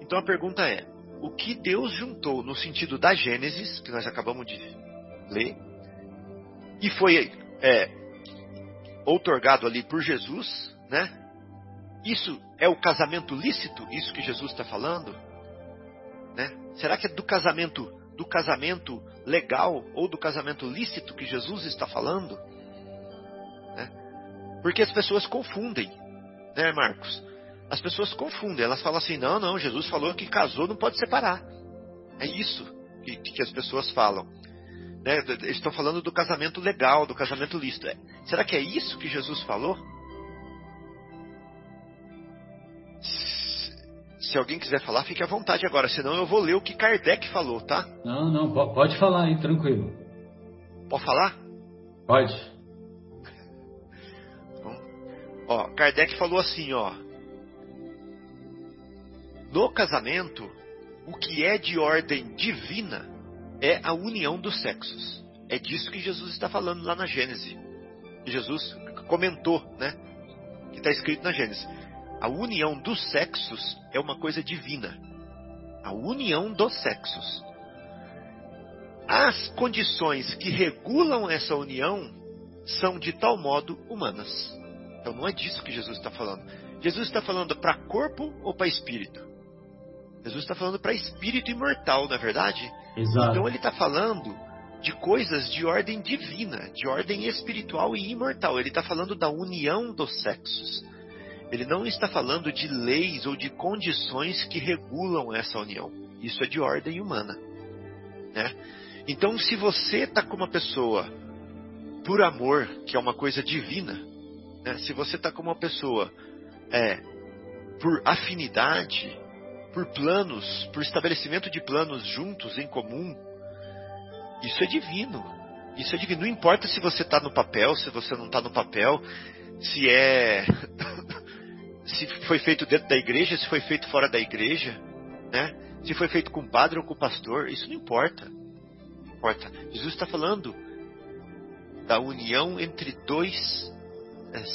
[SPEAKER 4] Então a pergunta é: o que Deus juntou no sentido da Gênesis, que nós acabamos de ler, e foi é, outorgado ali por Jesus, né? Isso é o casamento lícito, isso que Jesus está falando? Né? Será que é do casamento do casamento legal ou do casamento lícito que Jesus está falando? Porque as pessoas confundem, né, Marcos? As pessoas confundem, elas falam assim: não, não, Jesus falou que casou não pode separar. É isso que, que as pessoas falam. Né? Estão falando do casamento legal, do casamento lícito. É, será que é isso que Jesus falou? Se alguém quiser falar, fique à vontade agora, senão eu vou ler o que Kardec falou, tá?
[SPEAKER 2] Não, não, pode falar aí, tranquilo.
[SPEAKER 4] Pode falar?
[SPEAKER 2] Pode.
[SPEAKER 4] Ó, Kardec falou assim, ó. No casamento, o que é de ordem divina é a união dos sexos. É disso que Jesus está falando lá na Gênesis. Jesus comentou, né? Que está escrito na Gênesis a união dos sexos é uma coisa divina. A união dos sexos. As condições que regulam essa união são de tal modo humanas. Então não é disso que Jesus está falando. Jesus está falando para corpo ou para espírito? Jesus está falando para espírito imortal, na é verdade?
[SPEAKER 2] Exato.
[SPEAKER 4] Então ele está falando de coisas de ordem divina, de ordem espiritual e imortal. Ele está falando da união dos sexos. Ele não está falando de leis ou de condições que regulam essa união. Isso é de ordem humana. Né? Então, se você está com uma pessoa por amor, que é uma coisa divina, né? se você está com uma pessoa é, por afinidade, por planos, por estabelecimento de planos juntos em comum, isso é divino. Isso é divino. Não importa se você está no papel, se você não está no papel, se é se foi feito dentro da igreja, se foi feito fora da igreja, né? Se foi feito com o padre ou com o pastor, isso não importa. Não importa. Jesus está falando da união entre dois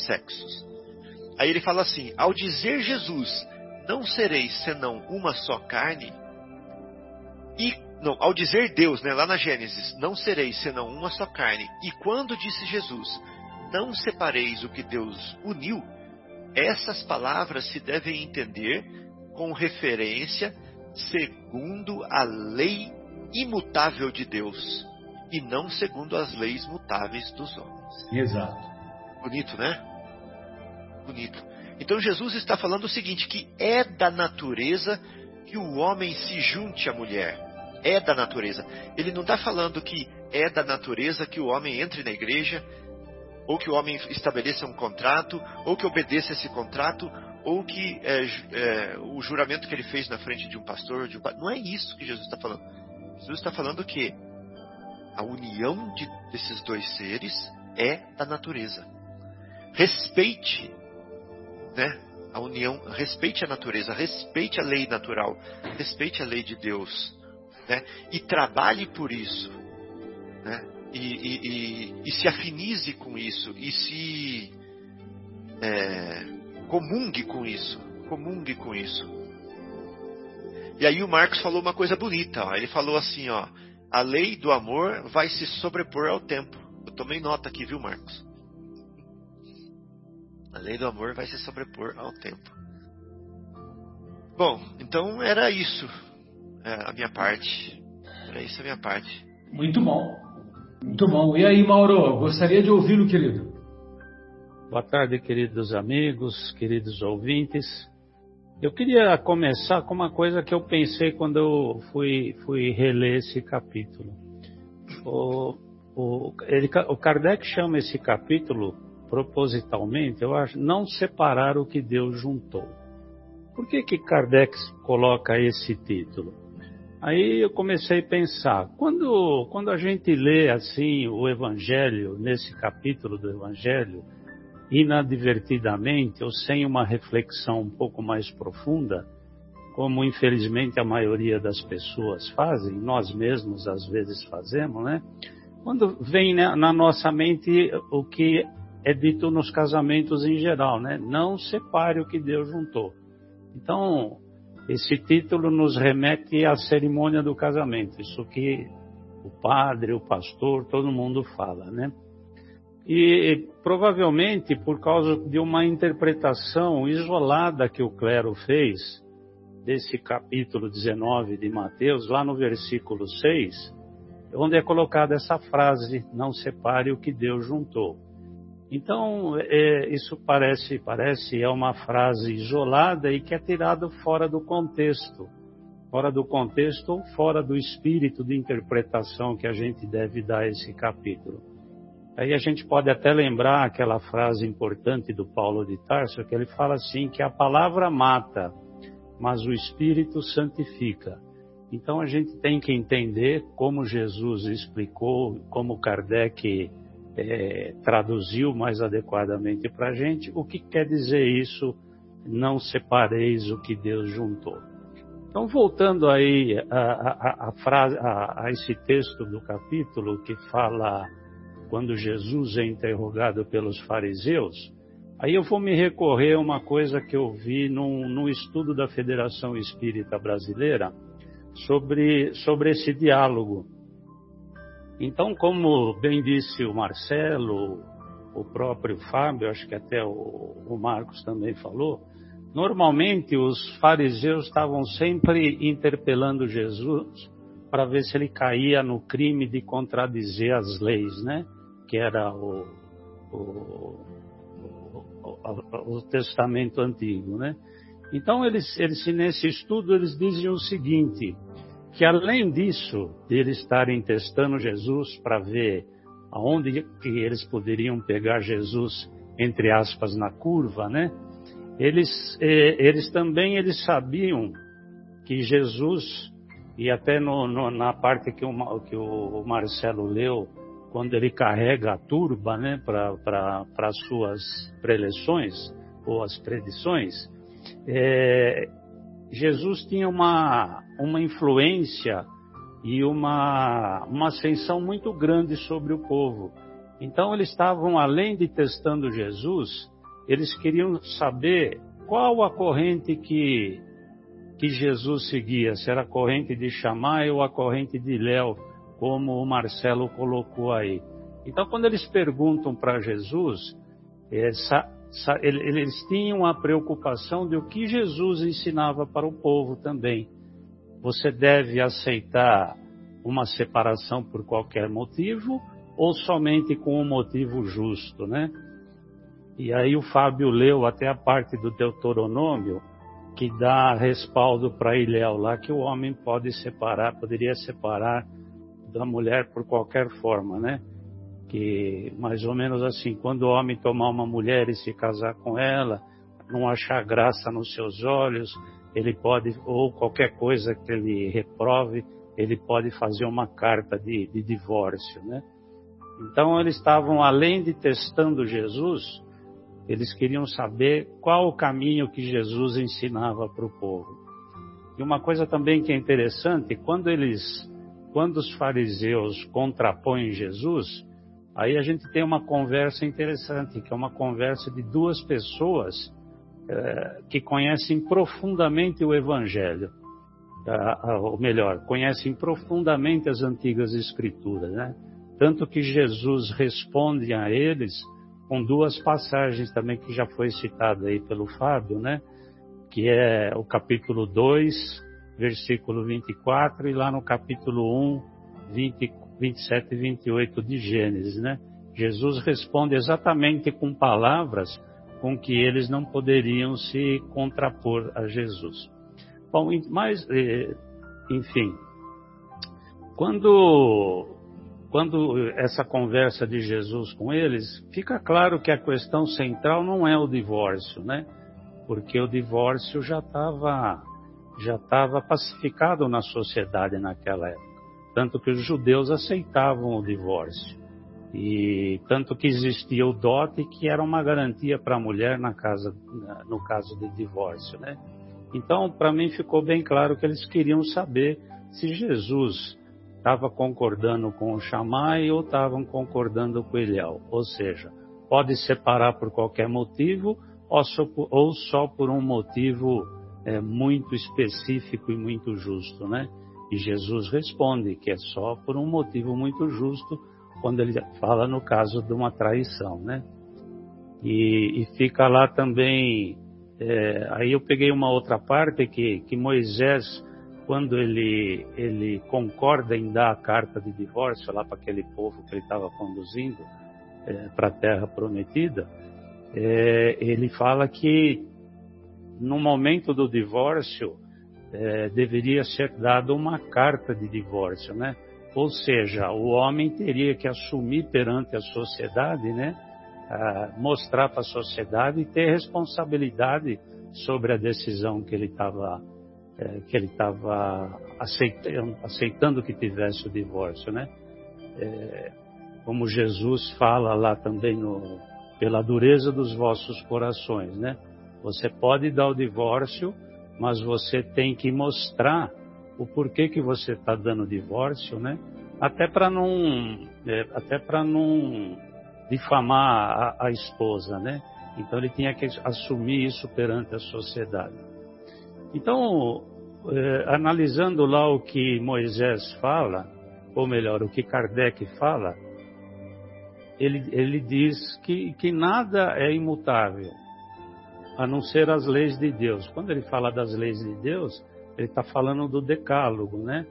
[SPEAKER 4] sexos. Aí ele fala assim: ao dizer Jesus, não sereis senão uma só carne, e não, ao dizer Deus, né, lá na Gênesis, não sereis senão uma só carne, e quando disse Jesus, não separeis o que Deus uniu, essas palavras se devem entender com referência segundo a lei imutável de Deus e não segundo as leis mutáveis dos homens.
[SPEAKER 2] Exato.
[SPEAKER 4] Bonito, né? Bonito. Então Jesus está falando o seguinte: que é da natureza que o homem se junte à mulher. É da natureza. Ele não está falando que é da natureza que o homem entre na igreja, ou que o homem estabeleça um contrato, ou que obedeça esse contrato, ou que é, é, o juramento que ele fez na frente de um pastor, de um... não é isso que Jesus está falando. Jesus está falando que a união de, desses dois seres é da natureza. Respeite, né? A união, respeite a natureza, respeite a lei natural, respeite a lei de Deus, né? E trabalhe por isso, né? E, e, e, e se afinize com isso e se é, comungue com isso, comungue com isso. E aí o Marcos falou uma coisa bonita, ó. ele falou assim, ó, a lei do amor vai se sobrepor ao tempo. Eu tomei nota aqui, viu, Marcos? A lei do amor vai se sobrepor ao tempo. Bom, então era isso é, a minha parte. Era isso a minha parte.
[SPEAKER 2] Muito bom. Muito bom. E aí, Mauro, gostaria de ouvi-lo, querido.
[SPEAKER 5] Boa tarde, queridos amigos, queridos ouvintes. Eu queria começar com uma coisa que eu pensei quando eu fui, fui reler esse capítulo. O, o, ele, o Kardec chama esse capítulo, propositalmente, eu acho, não separar o que Deus juntou. Por que, que Kardec coloca esse título? Aí eu comecei a pensar, quando, quando a gente lê assim o Evangelho, nesse capítulo do Evangelho, inadvertidamente ou sem uma reflexão um pouco mais profunda, como infelizmente a maioria das pessoas fazem, nós mesmos às vezes fazemos, né? Quando vem na nossa mente o que é dito nos casamentos em geral, né? Não separe o que Deus juntou. Então, esse título nos remete à cerimônia do casamento, isso que o padre, o pastor, todo mundo fala, né? E provavelmente por causa de uma interpretação isolada que o clero fez desse capítulo 19 de Mateus, lá no versículo 6, onde é colocada essa frase: Não separe o que Deus juntou. Então, é, isso parece, parece é uma frase isolada e que é tirada fora do contexto, fora do contexto ou fora do espírito de interpretação que a gente deve dar a esse capítulo. Aí a gente pode até lembrar aquela frase importante do Paulo de Tarso, que ele fala assim, que a palavra mata, mas o Espírito santifica. Então a gente tem que entender como Jesus explicou, como Kardec é, traduziu mais adequadamente para a gente, o que quer dizer isso, não separeis o que Deus juntou. Então, voltando aí a, a, a, frase, a, a esse texto do capítulo que fala quando Jesus é interrogado pelos fariseus, aí eu vou me recorrer a uma coisa que eu vi num, num estudo da Federação Espírita Brasileira sobre, sobre esse diálogo. Então, como bem disse o Marcelo, o próprio Fábio, acho que até o, Marcos também falou, normalmente os fariseus estavam sempre interpelando Jesus para ver se ele caía no crime de contradizer as leis, né? que era o, o, o, o Testamento Antigo, né? Então, eles, eles, nesse estudo, eles dizem o seguinte, que além disso, eles estarem testando Jesus para ver aonde que eles poderiam pegar Jesus, entre aspas, na curva, né? Eles, eh, eles também eles sabiam que Jesus, e até no, no, na parte que o, que o Marcelo leu, quando ele carrega a turba né, para as suas preleções ou as predições, é, Jesus tinha uma, uma influência e uma, uma ascensão muito grande sobre o povo. Então eles estavam, além de testando Jesus, eles queriam saber qual a corrente que, que Jesus seguia, se era a corrente de Shammai ou a corrente de Léo, como o Marcelo colocou aí. Então, quando eles perguntam para Jesus, essa, eles tinham a preocupação de o que Jesus ensinava para o povo também. Você deve aceitar uma separação por qualquer motivo ou somente com um motivo justo, né? E aí o Fábio leu até a parte do Deuteronômio que dá respaldo para Ilhéu lá que o homem pode separar, poderia separar da mulher por qualquer forma, né? Que mais ou menos assim, quando o homem tomar uma mulher e se casar com ela, não achar graça nos seus olhos, ele pode, ou qualquer coisa que ele reprove, ele pode fazer uma carta de, de divórcio, né? Então eles estavam, além de testando Jesus, eles queriam saber qual o caminho que Jesus ensinava para o povo. E uma coisa também que é interessante, quando eles quando os fariseus contrapõem Jesus, aí a gente tem uma conversa interessante, que é uma conversa de duas pessoas é, que conhecem profundamente o Evangelho, ou melhor, conhecem profundamente as antigas Escrituras, né? Tanto que Jesus responde a eles com duas passagens também que já foi citada aí pelo Fábio, né? Que é o capítulo 2, versículo 24, e lá no capítulo 1, 20, 27 e 28 de Gênesis, né? Jesus responde exatamente com palavras com que eles não poderiam se contrapor a Jesus. Bom, mas, eh, enfim, quando, quando essa conversa de Jesus com eles, fica claro que a questão central não é o divórcio, né? Porque o divórcio já estava já estava pacificado na sociedade naquela época. Tanto que os judeus aceitavam o divórcio. E tanto que existia o dote, que era uma garantia para a mulher na casa, no caso de divórcio, né? Então, para mim ficou bem claro que eles queriam saber se Jesus estava concordando com o Shammai ou estavam concordando com Eliel. Ou seja, pode separar por qualquer motivo ou só por um motivo é, muito específico e muito justo, né? E Jesus responde que é só por um motivo muito justo, quando ele fala no caso de uma traição, né? E, e fica lá também. É, aí eu peguei uma outra parte que, que Moisés, quando ele, ele concorda em dar a carta de divórcio lá para aquele povo que ele estava conduzindo é, para a terra prometida, é, ele fala que no momento do divórcio, é, deveria ser dada uma carta de divórcio, né? Ou seja, o homem teria que assumir perante a sociedade, né? mostrar para a sociedade e ter responsabilidade sobre a decisão que ele estava é, que ele estava aceitando, aceitando que tivesse o divórcio, né? É, como Jesus fala lá também no pela dureza dos vossos corações, né? Você pode dar o divórcio, mas você tem que mostrar o porquê que você está dando divórcio, né? Até para não, é, até para não difamar a, a, esposa, né? Então ele tinha que assumir isso perante a sociedade. Então, é, analisando lá o que Moisés fala, ou melhor, o que Kardec fala, ele, ele diz que, que nada é imutável a não ser as leis de Deus. Quando ele fala das leis de Deus, ele está falando do decálogo, né?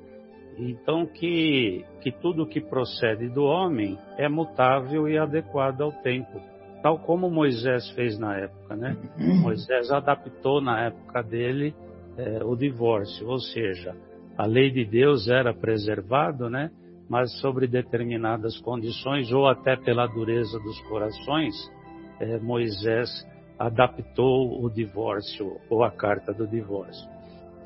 [SPEAKER 5] Então que, que tudo que procede do homem é mutável e adequado ao tempo, tal como Moisés fez na época, né? Moisés adaptou na época dele é, o divórcio, ou seja, a lei de Deus era preservada, né? Mas sobre determinadas condições ou até pela dureza dos corações, é, Moisés adaptou o divórcio ou a carta do divórcio.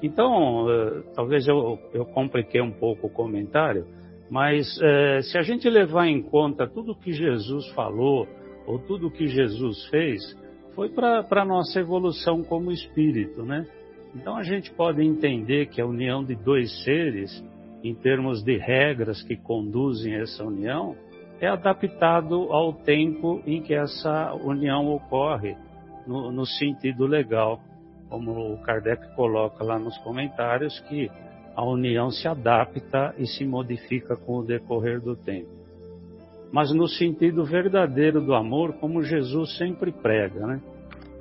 [SPEAKER 5] Então, eh, talvez eu, eu compliquei um pouco o comentário, mas eh, se a gente levar em conta tudo que Jesus falou ou tudo que Jesus fez, foi para a nossa evolução como espírito, né? Então a gente pode entender que a união de dois seres, em termos de regras que conduzem essa união, é adaptado ao tempo em que essa união ocorre no, no sentido legal, como o Kardec coloca lá nos comentários, que a união se adapta e se modifica com o decorrer do tempo. mas no sentido verdadeiro do amor, como Jesus sempre prega, né?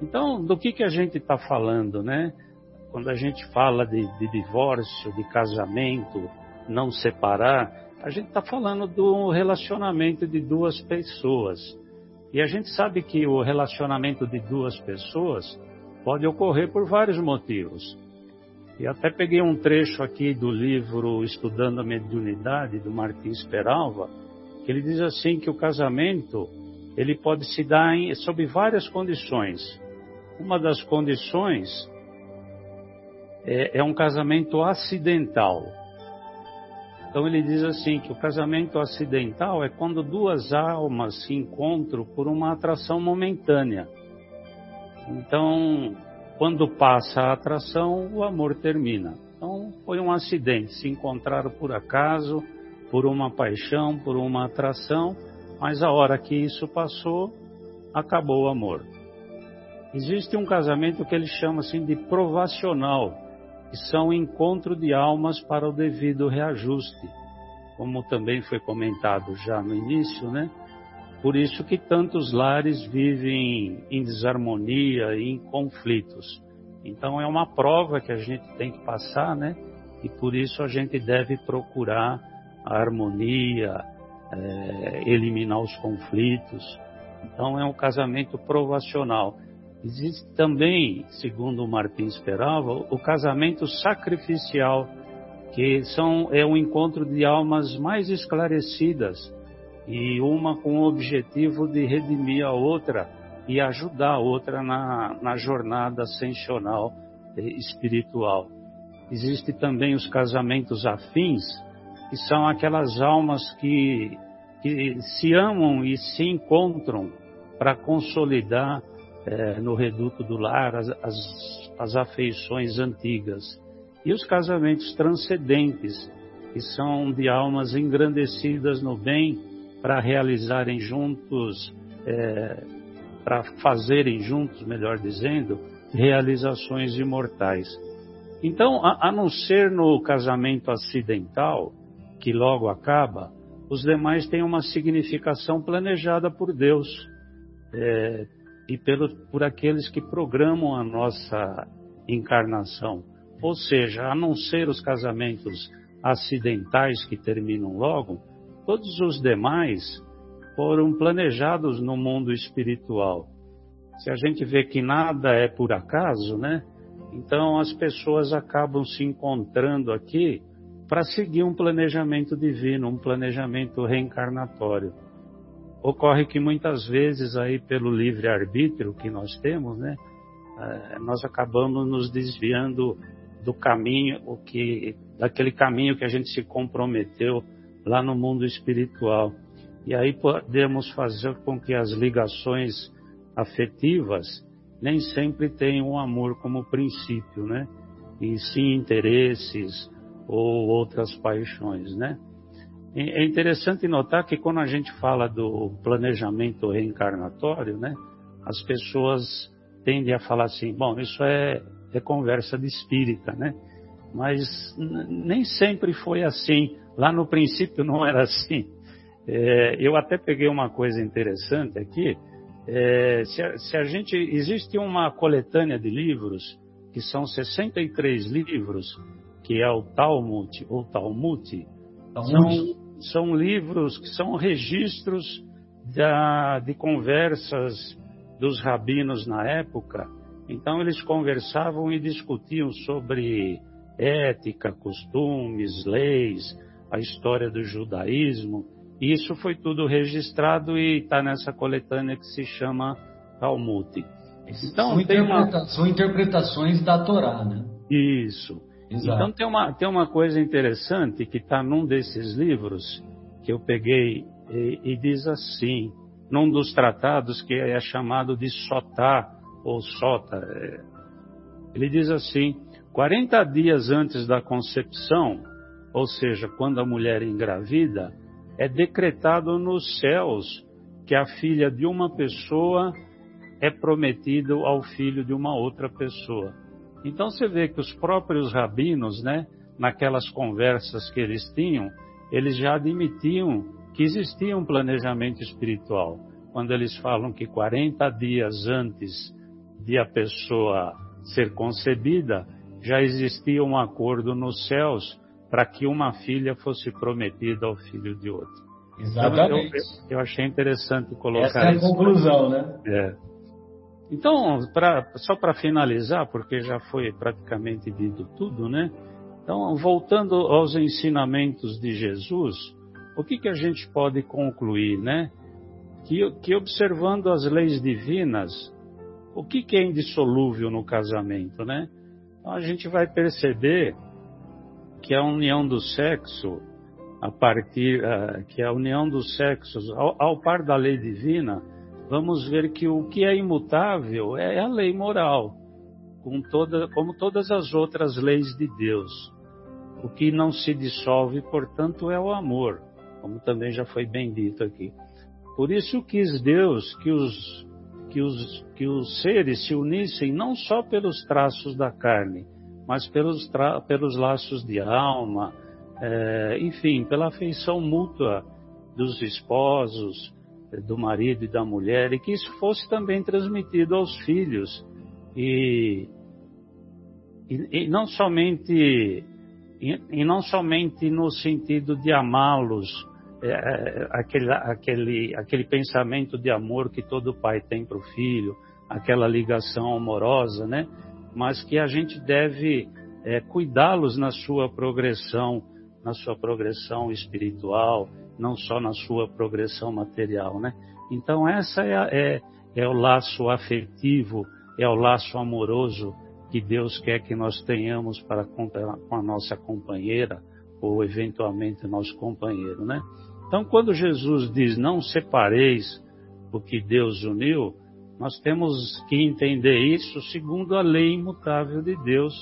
[SPEAKER 5] Então, do que, que a gente está falando, né? Quando a gente fala de, de divórcio, de casamento, não separar, a gente está falando do relacionamento de duas pessoas. E a gente sabe que o relacionamento de duas pessoas pode ocorrer por vários motivos. E até peguei um trecho aqui do livro Estudando a Mediunidade, do Martins Peralva, que ele diz assim que o casamento ele pode se dar em, sob várias condições. Uma das condições é, é um casamento acidental. Então ele diz assim que o casamento acidental é quando duas almas se encontram por uma atração momentânea. Então, quando passa a atração, o amor termina. Então, foi um acidente, se encontraram por acaso, por uma paixão, por uma atração, mas a hora que isso passou, acabou o amor. Existe um casamento que ele chama assim de provacional, que são encontro de almas para o devido reajuste, como também foi comentado já no início, né? Por isso que tantos lares vivem em desarmonia e em conflitos. Então é uma prova que a gente tem que passar, né? E por isso a gente deve procurar a harmonia, é, eliminar os conflitos. Então é um casamento provacional. Existe também, segundo Martins Peralva, o casamento sacrificial, que são, é um encontro de almas mais esclarecidas e uma com o objetivo de redimir a outra e ajudar a outra na, na jornada ascensional espiritual. Existem também os casamentos afins, que são aquelas almas que, que se amam e se encontram para consolidar é, no reduto do lar as, as, as afeições antigas. E os casamentos transcendentes, que são de almas engrandecidas no bem para realizarem juntos, é, para fazerem juntos, melhor dizendo, realizações imortais. Então, a, a, não ser no casamento acidental, que logo acaba, os demais têm uma significação planejada por Deus é, e pelo, por aqueles que programam a nossa encarnação. Ou seja, a não ser os casamentos acidentais que terminam logo, Todos os demais foram planejados no mundo espiritual. Se a gente vê que nada é por acaso, né? Então as pessoas acabam se encontrando aqui para seguir um planejamento divino, um planejamento reencarnatório. Ocorre que muitas vezes aí pelo livre arbítrio que nós temos, né, eh, nós acabamos nos desviando do caminho, o que daquele caminho que a gente se comprometeu lá no mundo espiritual. E aí podemos fazer com que as ligações afetivas nem sempre tenham o amor como princípio, né? E sim interesses ou outras paixões, né? É interessante notar que quando a gente fala do planejamento reencarnatório, né? As pessoas tendem a falar assim, bom, isso é, é conversa de espírita, né? Mas nem sempre foi assim. Lá no princípio não era assim. É, eu até peguei uma coisa interessante aqui. É, se, a, se, a, gente existe uma coletânea de livros que são 63 livros, que é o Talmud ou Talmud, são, são livros que são registros da, de conversas dos rabinos na época. Então eles conversavam e discutiam sobre ética, costumes, leis, a história do judaísmo. E isso foi tudo registrado e está nessa coletânea que se chama Talmud.
[SPEAKER 2] Então, são, interpreta uma... são interpretações da Torá, né?
[SPEAKER 5] Isso. Exato. Então tem uma, tem uma coisa interessante que está num desses livros que eu peguei e, e, diz assim, num dos tratados que é chamado de Sotá ou Sota, é, ele diz assim: 40 dias antes da concepção, ou seja, quando a mulher engravida, é decretado nos céus que a filha de uma pessoa é prometido ao filho de uma outra pessoa. Então você vê que os próprios rabinos, né, naquelas conversas que eles tinham, eles já admitiam que existia um planejamento espiritual. Quando eles falam que 40 dias antes de a pessoa ser concebida, já existia um acordo nos céus para que uma filha fosse prometida ao filho de outro.
[SPEAKER 2] Exatamente.
[SPEAKER 5] Então, eu, eu, achei interessante colocar
[SPEAKER 2] Essa é a
[SPEAKER 5] isso.
[SPEAKER 2] conclusão, né?
[SPEAKER 5] É. Então, pra, só para finalizar, porque já foi praticamente dito tudo, né? Então, voltando aos ensinamentos de Jesus, o que, que a gente pode concluir, né? Que, que observando as leis divinas, o que, que é indissolúvel no casamento, né? Então, a gente vai perceber que a união do sexo, a partir uh, que a união dos sexos, ao, ao par da lei divina, vamos ver que o que é imutável é a lei moral, com toda, como todas as outras leis de Deus. O que não se dissolve, portanto, é o amor, como também já foi bem dito aqui. Por isso quis Deus que os, que os, que os seres se unissem não só pelos traços da carne, mas pelos, pelos laços de alma, é, enfim, pela afeição mútua dos esposos, do marido e da mulher, e que isso fosse também transmitido aos filhos. E, e, e não somente e, e, não somente no sentido de amá-los, é, aquele, aquele, aquele pensamento de amor que todo pai tem para o filho, aquela ligação amorosa, né? Mas que a gente deve é, cuidá-los na sua progressão, na sua progressão espiritual, não só na sua progressão material, né? Então essa é, é, é o laço afetivo, é o laço amoroso que Deus quer que nós tenhamos para com a nossa companheira ou eventualmente nosso companheiro, né? Então quando Jesus diz não separeis o que Deus uniu, nós temos que entender isso segundo a lei imutável de Deus,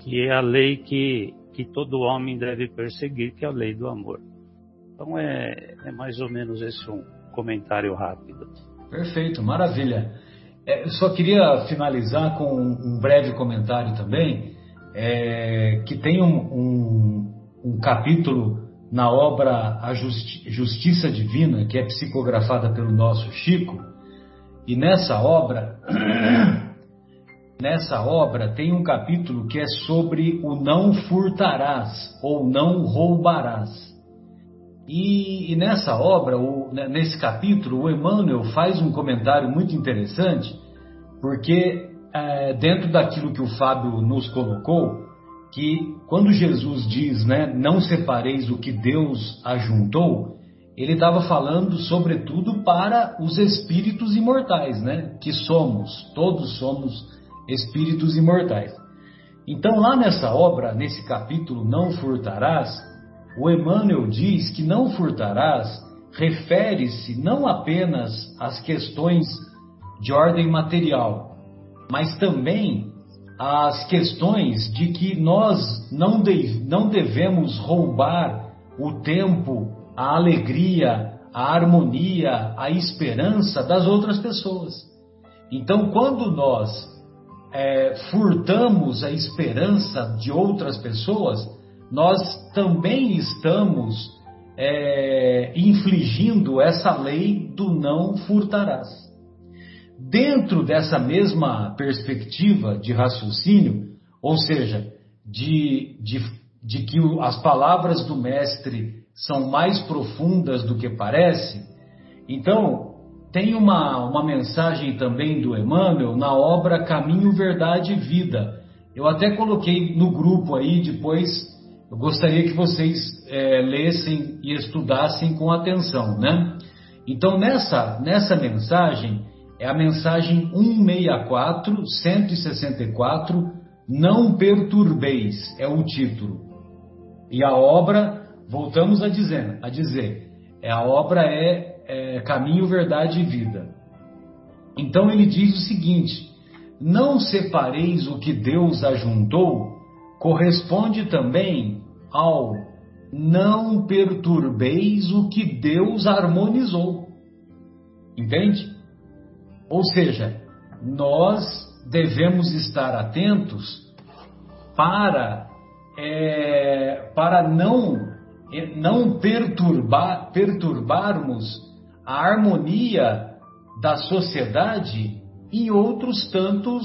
[SPEAKER 5] que é a lei que, que todo homem deve perseguir, que é a lei do amor. Então é, é mais ou menos esse um comentário rápido.
[SPEAKER 2] Perfeito, maravilha. É, só queria finalizar com um breve comentário também, é, que tem um, um, um, capítulo na obra A Justi Justiça Divina, que é psicografada pelo nosso Chico, e nessa obra, nessa obra tem um capítulo que é sobre o não furtarás ou não roubarás. E, e nessa obra, o, né, nesse capítulo, o Emmanuel faz um comentário muito interessante, porque é, dentro daquilo que o Fábio nos colocou, que quando Jesus diz, né, não separeis o que Deus ajuntou, ele estava falando sobretudo para os espíritos imortais, né, que somos, todos somos espíritos imortais. Então lá nessa obra, nesse capítulo, não furtarás, o Emmanuel diz que não furtarás refere-se não apenas às questões de ordem material, mas também às questões de que nós não, de, não devemos roubar o tempo, a alegria, a harmonia, a esperança das outras pessoas. Então, quando nós é, furtamos a esperança de outras pessoas, nós também estamos é, infligindo essa lei do não furtarás. Dentro dessa mesma perspectiva de raciocínio, ou seja, de, de, de que as palavras do Mestre são mais profundas do que parece, então tem uma, uma mensagem também do Emmanuel na obra Caminho, Verdade e Vida. Eu até coloquei no grupo aí, depois eu gostaria que vocês é, lessem e estudassem com atenção, né? Então, nessa, nessa mensagem, é a mensagem 164, 164, Não Perturbeis, é o título. E a obra, voltamos a dizer, a dizer é, a obra é, é Caminho, Verdade e Vida. Então, ele diz o seguinte: Não separeis o que Deus ajuntou, corresponde também ao não perturbeis o que Deus harmonizou. Entende? Ou seja, nós devemos estar atentos para, é, para não não perturbar, perturbarmos a harmonia da sociedade em outros tantos,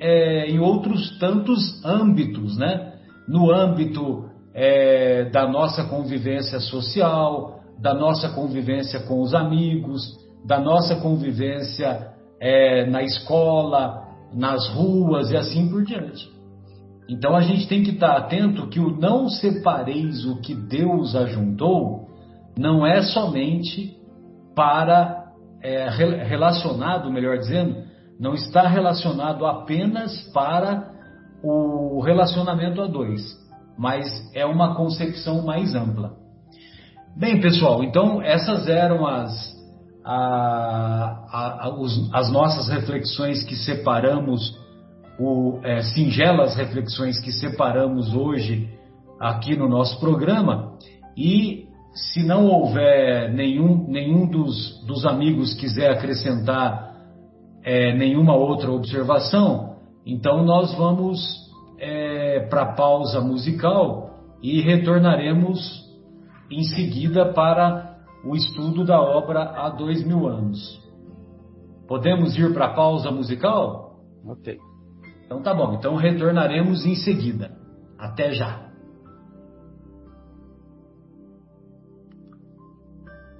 [SPEAKER 2] é, em outros tantos âmbitos, né? No âmbito é, da nossa convivência social, da nossa convivência com os amigos, da nossa convivência é, na escola, nas ruas e assim por diante. Então a gente tem que estar atento que o não separeis o que Deus ajuntou não é somente para é, relacionado, melhor dizendo, não está relacionado apenas para o relacionamento a dois, mas é uma concepção mais ampla. Bem, pessoal, então essas eram as, a, a, a, os, as nossas reflexões que separamos, o, é, singelas reflexões que separamos hoje aqui no nosso programa. E se não houver nenhum, nenhum dos, dos amigos quiser acrescentar é, nenhuma outra observação, então nós vamos é, para a pausa musical e retornaremos em seguida para o estudo da obra há dois mil anos. Podemos ir para a pausa musical?
[SPEAKER 5] Ok.
[SPEAKER 2] Então tá bom, então retornaremos em seguida. Até já.